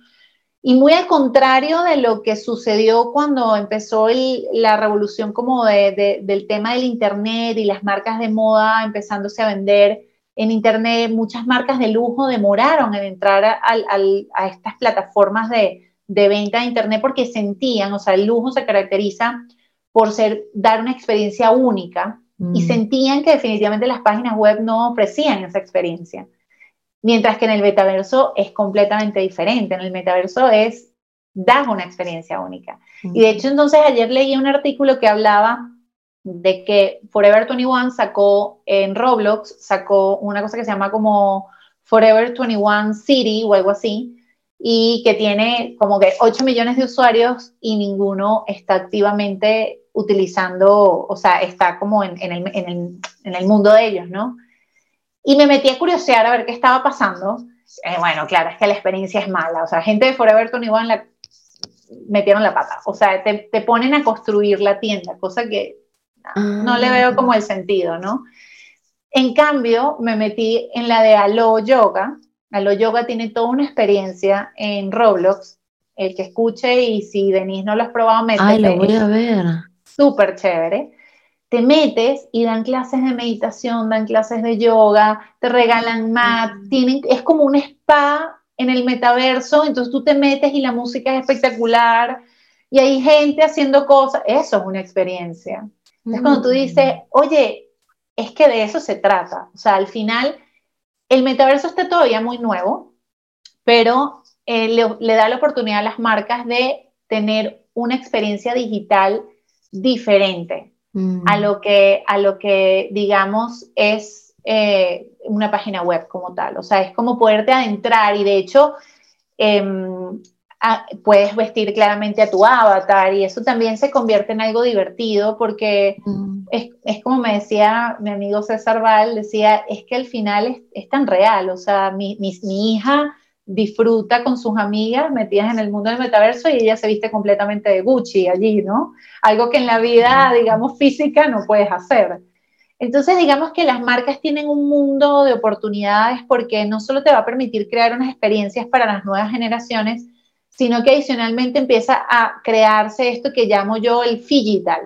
y muy al contrario de lo que sucedió cuando empezó la revolución como del tema del Internet y las marcas de moda empezándose a vender en Internet, muchas marcas de lujo demoraron en entrar a estas plataformas de, venta de Internet porque sentían, o sea, el lujo se caracteriza por ser, dar una experiencia única y mm. sentían que definitivamente las páginas web no ofrecían esa experiencia. Mientras que en el metaverso es completamente diferente. En el metaverso es, das una experiencia única. Y de hecho, entonces ayer leí un artículo que hablaba de que Forever 21 sacó en Roblox, sacó una cosa que se llama como Forever 21 City o algo así, y que tiene como que 8 millones de usuarios y ninguno está activamente utilizando, o sea, está como en, el, en el mundo de ellos, ¿no? Y me metí a curiosear a ver qué estaba pasando. Eh, bueno, claro, es que la experiencia es mala. O sea, gente de Forever 21 la metieron la pata. O sea, te, te ponen a construir la tienda, cosa que no, le veo como el sentido, ¿no? En cambio, me metí en la de Alo Yoga. Alo Yoga tiene toda una experiencia en Roblox. El que escuche y si Denise no lo has probado, métete. Ay, lo voy a ver. Súper chévere te metes y dan clases de meditación, dan clases de yoga, te regalan mat, tienen, es como un spa en el metaverso, entonces tú te metes y la música es espectacular y hay gente haciendo cosas, eso es una experiencia. Es cuando tú dices, oye, es que de eso se trata, o sea, al final el metaverso está todavía muy nuevo, pero eh, le, da la oportunidad a las marcas de tener una experiencia digital diferente a, lo que, a lo que, digamos, es eh, una página web como tal. O sea, es como poderte adentrar y de hecho em, puedes vestir claramente a tu avatar y eso también se convierte en algo divertido porque es, es, como me decía mi amigo César Val, decía, es que al final es, es tan real. O sea, mi, mi, mi hija disfruta con sus amigas metidas en el mundo del metaverso y ella se viste completamente de Gucci allí, ¿no? Algo que en la vida, digamos, física no puedes hacer. Entonces, digamos que las marcas tienen un mundo de oportunidades porque no solo te va a permitir crear unas experiencias para las nuevas generaciones, sino que adicionalmente empieza a crearse esto que llamo yo el digital.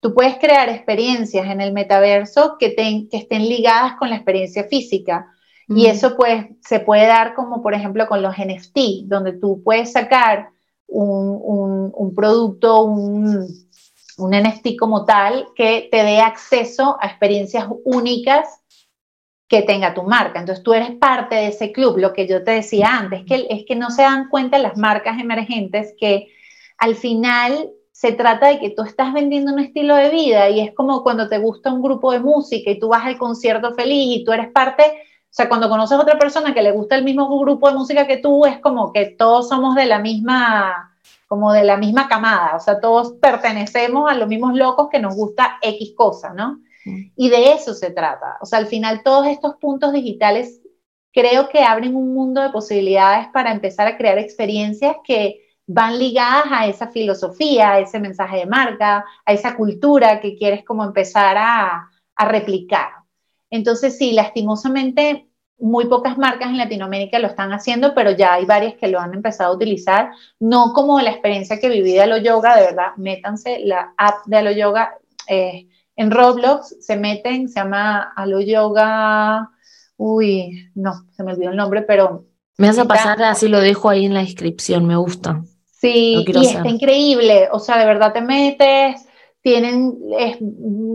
Tú puedes crear experiencias en el metaverso que, que estén ligadas con la experiencia física y eso pues se puede dar como por ejemplo con los NFT, donde tú puedes sacar un, un, producto, un, un, NFT como tal, que te dé acceso a experiencias únicas que tenga tu marca. Entonces tú eres parte de ese club, lo que yo te decía antes, que, es que no se dan cuenta las marcas emergentes que al final se trata de que tú estás vendiendo un estilo de vida y es como cuando te gusta un grupo de música y tú vas al concierto feliz y tú eres parte sea, cuando conoces a otra persona que le gusta el mismo grupo de música que tú, es como que todos somos de la misma, como de la misma camada, o sea, todos pertenecemos a los mismos locos que nos gusta X cosa, ¿no? Mm. Y de eso se trata. O sea, al final todos estos puntos digitales creo que abren un mundo de posibilidades para empezar a crear experiencias que van ligadas a esa filosofía, a ese mensaje de marca, a esa cultura que quieres como empezar a, a replicar. Entonces, sí, lastimosamente, muy pocas marcas en Latinoamérica lo están haciendo, pero ya hay varias que lo han empezado a utilizar, no como la experiencia que viví de Alo Yoga, de verdad, métanse la app de Alo Yoga eh, en Roblox, se meten, se llama Alo Yoga, uy, no, se me olvidó el nombre, pero... Me vas a pasar, así lo dejo ahí en la descripción, me gusta. Sí, y está increíble, o sea, de verdad te metes, tienen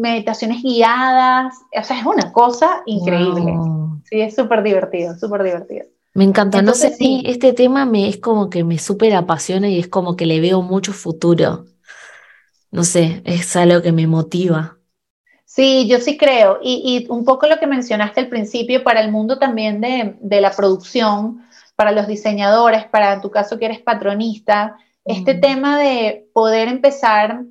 meditaciones guiadas, o sea, es una cosa increíble. Sí, es súper divertido, súper divertido. Me encanta, no sé si este tema me es como que me súper apasiona y es como que le veo mucho futuro. No sé, es algo que me motiva. Sí, yo sí creo. Y, un poco lo que mencionaste al principio, para el mundo también de, de la producción, para los diseñadores, para en tu caso que eres patronista, este tema de poder empezar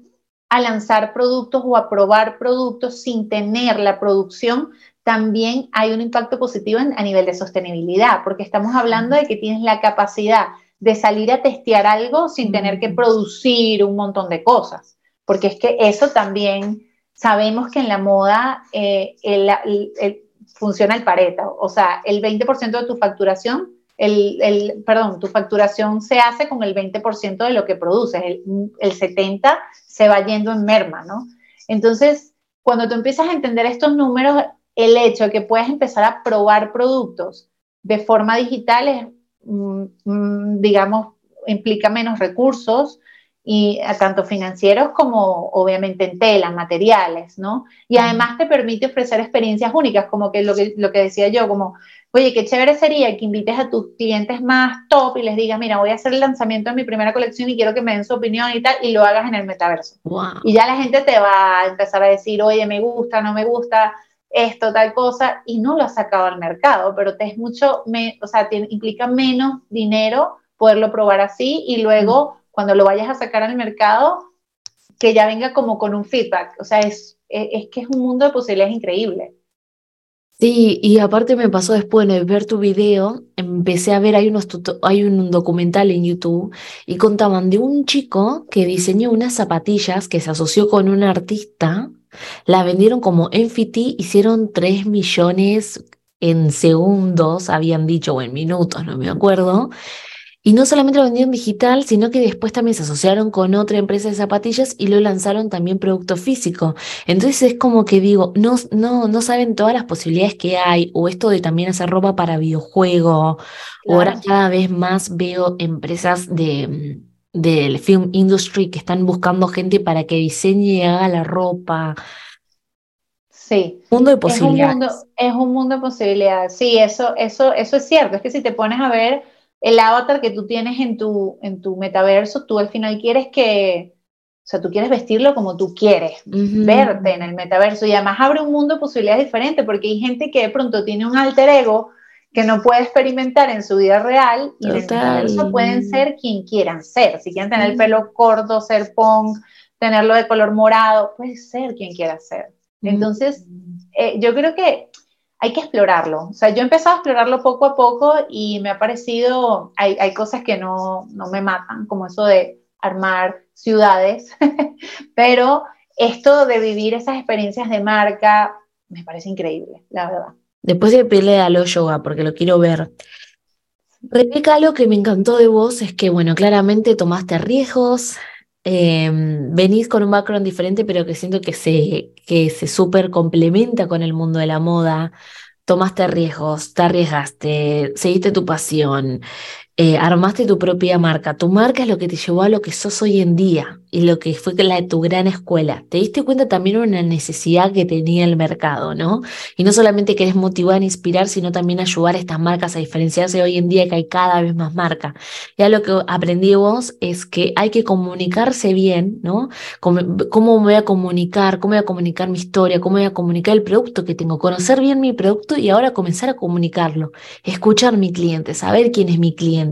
a lanzar productos o a probar productos sin tener la producción, también hay un impacto positivo a nivel de sostenibilidad, porque estamos hablando de que tienes la capacidad de salir a testear algo sin tener que producir un montón de cosas, porque es que eso también sabemos que en la moda eh, funciona el pareto, o sea, el 20% de tu facturación el, perdón, tu facturación se hace con el 20% de lo que produces, el, el 70% se va yendo en merma, ¿no? Entonces, cuando tú empiezas a entender estos números, el hecho de que puedes empezar a probar productos de forma digital es, mm, mm, digamos, implica menos recursos, y tanto financieros como obviamente en tela, materiales, ¿no? Y además te permite ofrecer experiencias únicas, como que lo que, lo que decía yo, como Oye, qué chévere sería que invites a tus clientes más top y les digas, mira, voy a hacer el lanzamiento de mi primera colección y quiero que me den su opinión y tal, y lo hagas en el metaverso. Y ya la gente te va a empezar a decir, oye, me gusta, no me gusta esto, tal cosa, y no lo has sacado al mercado, pero te es mucho, me, o sea, implica menos dinero poderlo probar así y luego cuando lo vayas a sacar al mercado, que ya venga como con un feedback. O sea, es, es, es que es un mundo de posibilidades increíble. Sí, y aparte me pasó después de ver tu video, empecé a ver, hay, unos hay un documental en YouTube y contaban de un chico que diseñó unas zapatillas que se asoció con un artista, la vendieron como NFT, hicieron 3 millones en segundos, habían dicho, o en minutos, no me acuerdo, Y no solamente lo vendieron digital, sino que después también se asociaron con otra empresa de zapatillas y lo lanzaron también producto físico. Entonces es como que digo, no, no, no saben todas las posibilidades que hay, o esto de también hacer ropa para videojuego, o ahora cada vez más veo empresas de del film industry que están buscando gente para que diseñe y haga la ropa. Sí. Mundo de posibilidades. Es un mundo, de posibilidades. Sí, eso, eso, eso es cierto. Es que si te pones a ver el avatar que tú tienes en tu, en tu metaverso, tú al final quieres que, o sea, tú quieres vestirlo como tú quieres, verte en el metaverso. Y además abre un mundo de posibilidades diferentes, porque hay gente que de pronto tiene un alter ego que no puede experimentar en su vida real y en el metaverso pueden ser quien quieran ser. Si quieren tener el pelo corto, ser punk, tenerlo de color morado, puede ser quien quiera ser. Entonces, eh, yo creo que hay que explorarlo. O sea, yo he empezado a explorarlo poco a poco y me ha parecido, hay, hay cosas que no, no me matan, como eso de armar ciudades, (laughs) pero esto de vivir esas experiencias de marca me parece increíble, la verdad. Después de pedirle a lo yoga, porque lo quiero ver. Rebeca, lo que me encantó de vos es que, bueno, claramente tomaste riesgos, em, venís con un background diferente, pero que siento que se, que se súper complementa con el mundo de la moda. Tomaste riesgos, te arriesgaste, seguiste tu pasión, eh, armaste tu propia marca. Tu marca es lo que te llevó a lo que sos hoy en día y lo que fue la de tu gran escuela. Te diste cuenta también de una necesidad que tenía el mercado, ¿no? Y no solamente querés motivar, inspirar, sino también ayudar a estas marcas a diferenciarse hoy en día que hay cada vez más marcas. Ya lo que aprendí vos es que hay que comunicarse bien, ¿no? Cómo, voy a comunicar, cómo voy a comunicar mi historia, cómo voy a comunicar el producto que tengo, conocer bien mi producto y ahora comenzar a comunicarlo, escuchar a mi cliente, saber quién es mi cliente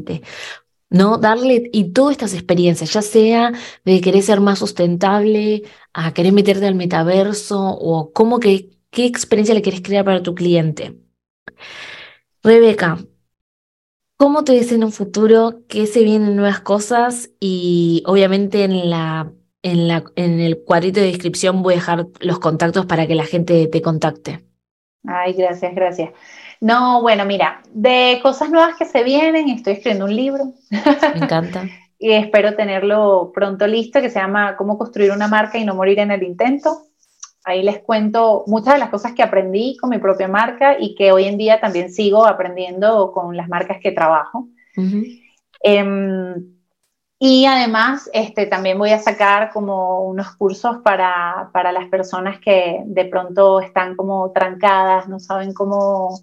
¿no? Darle y todas estas experiencias, ya sea de querer ser más sustentable, a querer meterte al metaverso o cómo que, qué experiencia le quieres crear para tu cliente. Rebeca, ¿cómo te ves en un futuro? ¿Qué se vienen nuevas cosas? Y obviamente en la, en la, en el cuadrito de descripción voy a dejar los contactos para que la gente te contacte. Ay, gracias, gracias. No, bueno, mira, de cosas nuevas que se vienen, estoy escribiendo un libro. Me encanta. (laughs) y espero tenerlo pronto listo, que se llama Cómo construir una marca y no morir en el intento. Ahí les cuento muchas de las cosas que aprendí con mi propia marca y que hoy en día también sigo aprendiendo con las marcas que trabajo. Y además, este, también voy a sacar como unos cursos para, para, las personas que de pronto están como trancadas, no saben cómo,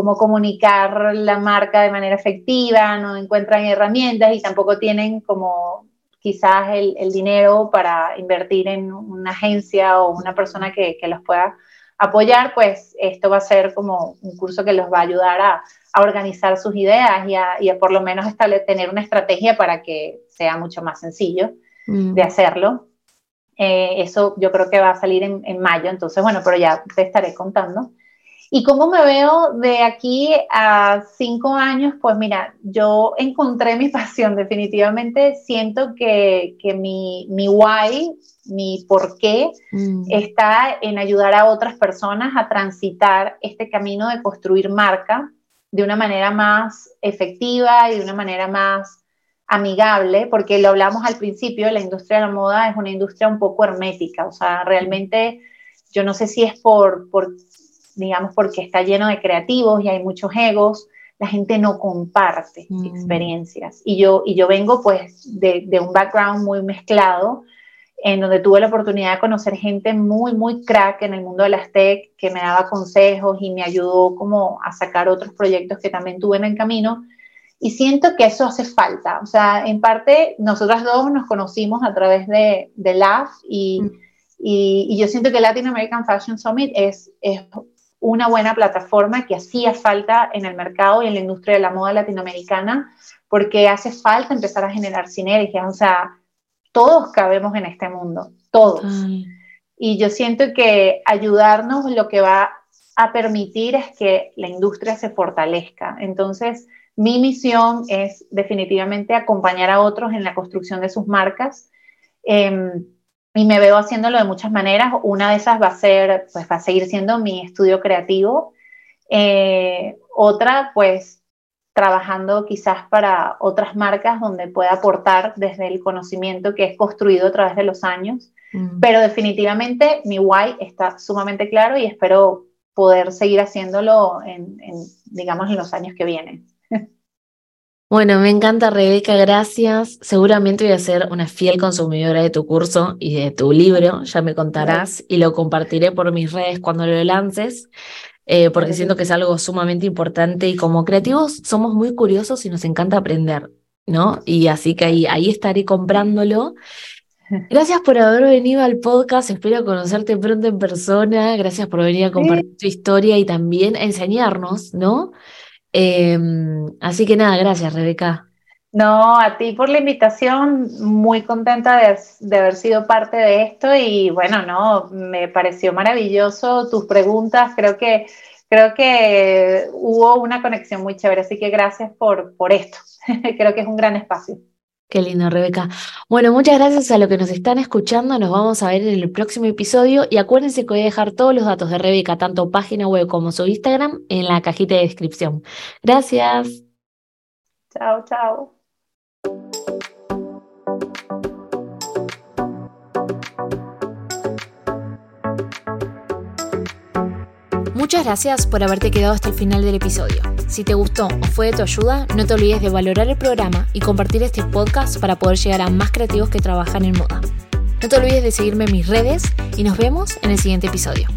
cómo comunicar la marca de manera efectiva, no encuentran herramientas y tampoco tienen como quizás el, el dinero para invertir en una agencia o una persona que, que los pueda apoyar, pues esto va a ser como un curso que los va a ayudar a, a organizar sus ideas y a, y a por lo menos tener una estrategia para que sea mucho más sencillo mm. de hacerlo. Eh, eso yo creo que va a salir en, en, mayo, entonces bueno, pero ya te estaré contando. ¿Y cómo me veo de aquí a cinco años? Pues mira, yo encontré mi (laughs) pasión, definitivamente siento que, que mi, mi why, mi por qué, mm. está en ayudar a otras personas a transitar este camino de construir marca de una manera más efectiva y de una manera más amigable, porque lo hablamos al principio, la industria de la moda es una industria un poco hermética, o sea, realmente yo no sé si es por, por digamos, porque está lleno de creativos y hay muchos egos, la gente no comparte mm. experiencias. Y yo, y yo vengo pues de, de, un background muy mezclado, en donde tuve la oportunidad de conocer gente muy, muy crack en el mundo de las tech, que me daba consejos y me ayudó como a sacar otros proyectos que también tuve en el camino. Y siento que eso hace falta. O sea, en parte, nosotras dos nos conocimos a través de, de LAF y, mm. y, y, yo siento que Latin American Fashion Summit es, es una buena plataforma que hacía falta en el mercado y en la industria de la moda latinoamericana, porque hace falta empezar a generar sinergias. O sea, todos cabemos en este mundo, todos. Y yo siento que ayudarnos lo que va a permitir es que la industria se fortalezca. Entonces, mi misión es definitivamente acompañar a otros en la construcción de sus marcas. Em, y me veo haciéndolo de muchas maneras. Una de esas va a ser, pues va a seguir siendo mi estudio creativo. Eh, otra, pues trabajando quizás para otras marcas donde pueda aportar desde el conocimiento que es construido a través de los años. Mm. Pero definitivamente mi why está sumamente claro y espero poder seguir haciéndolo en, digamos, en los años que vienen. Bueno, me encanta Rebeca, gracias. Seguramente voy a ser una fiel consumidora de tu curso y de tu libro, ya me contarás, y lo compartiré por mis redes cuando lo lances, eh, porque siento que es algo sumamente importante y como creativos somos muy curiosos y nos encanta aprender, ¿no? Y así que ahí, ahí estaré comprándolo. Gracias por haber venido al podcast, espero conocerte pronto en persona, gracias por venir a compartir tu historia y también a enseñarnos, ¿no? Em, así que nada, gracias Rebeca. No, a ti por la invitación, muy contenta de, de, haber sido parte de esto y bueno, no, me pareció maravilloso tus preguntas, creo que, creo que hubo una conexión muy chévere, así que gracias por, por esto, (laughs) creo que es un gran espacio. Qué lindo, Rebeca. Bueno, muchas gracias a los que nos están escuchando. Nos vamos a ver en el próximo episodio. Y acuérdense que voy a dejar todos los datos de Rebeca, tanto página web como su Instagram, en la cajita de descripción. Gracias. Chao, chao. Muchas gracias por haberte quedado hasta el final del episodio. Si te gustó o fue de tu ayuda, no te olvides de valorar el programa y compartir este podcast para poder llegar a más creativos que trabajan en moda. No te olvides de seguirme en mis redes y nos vemos en el siguiente episodio.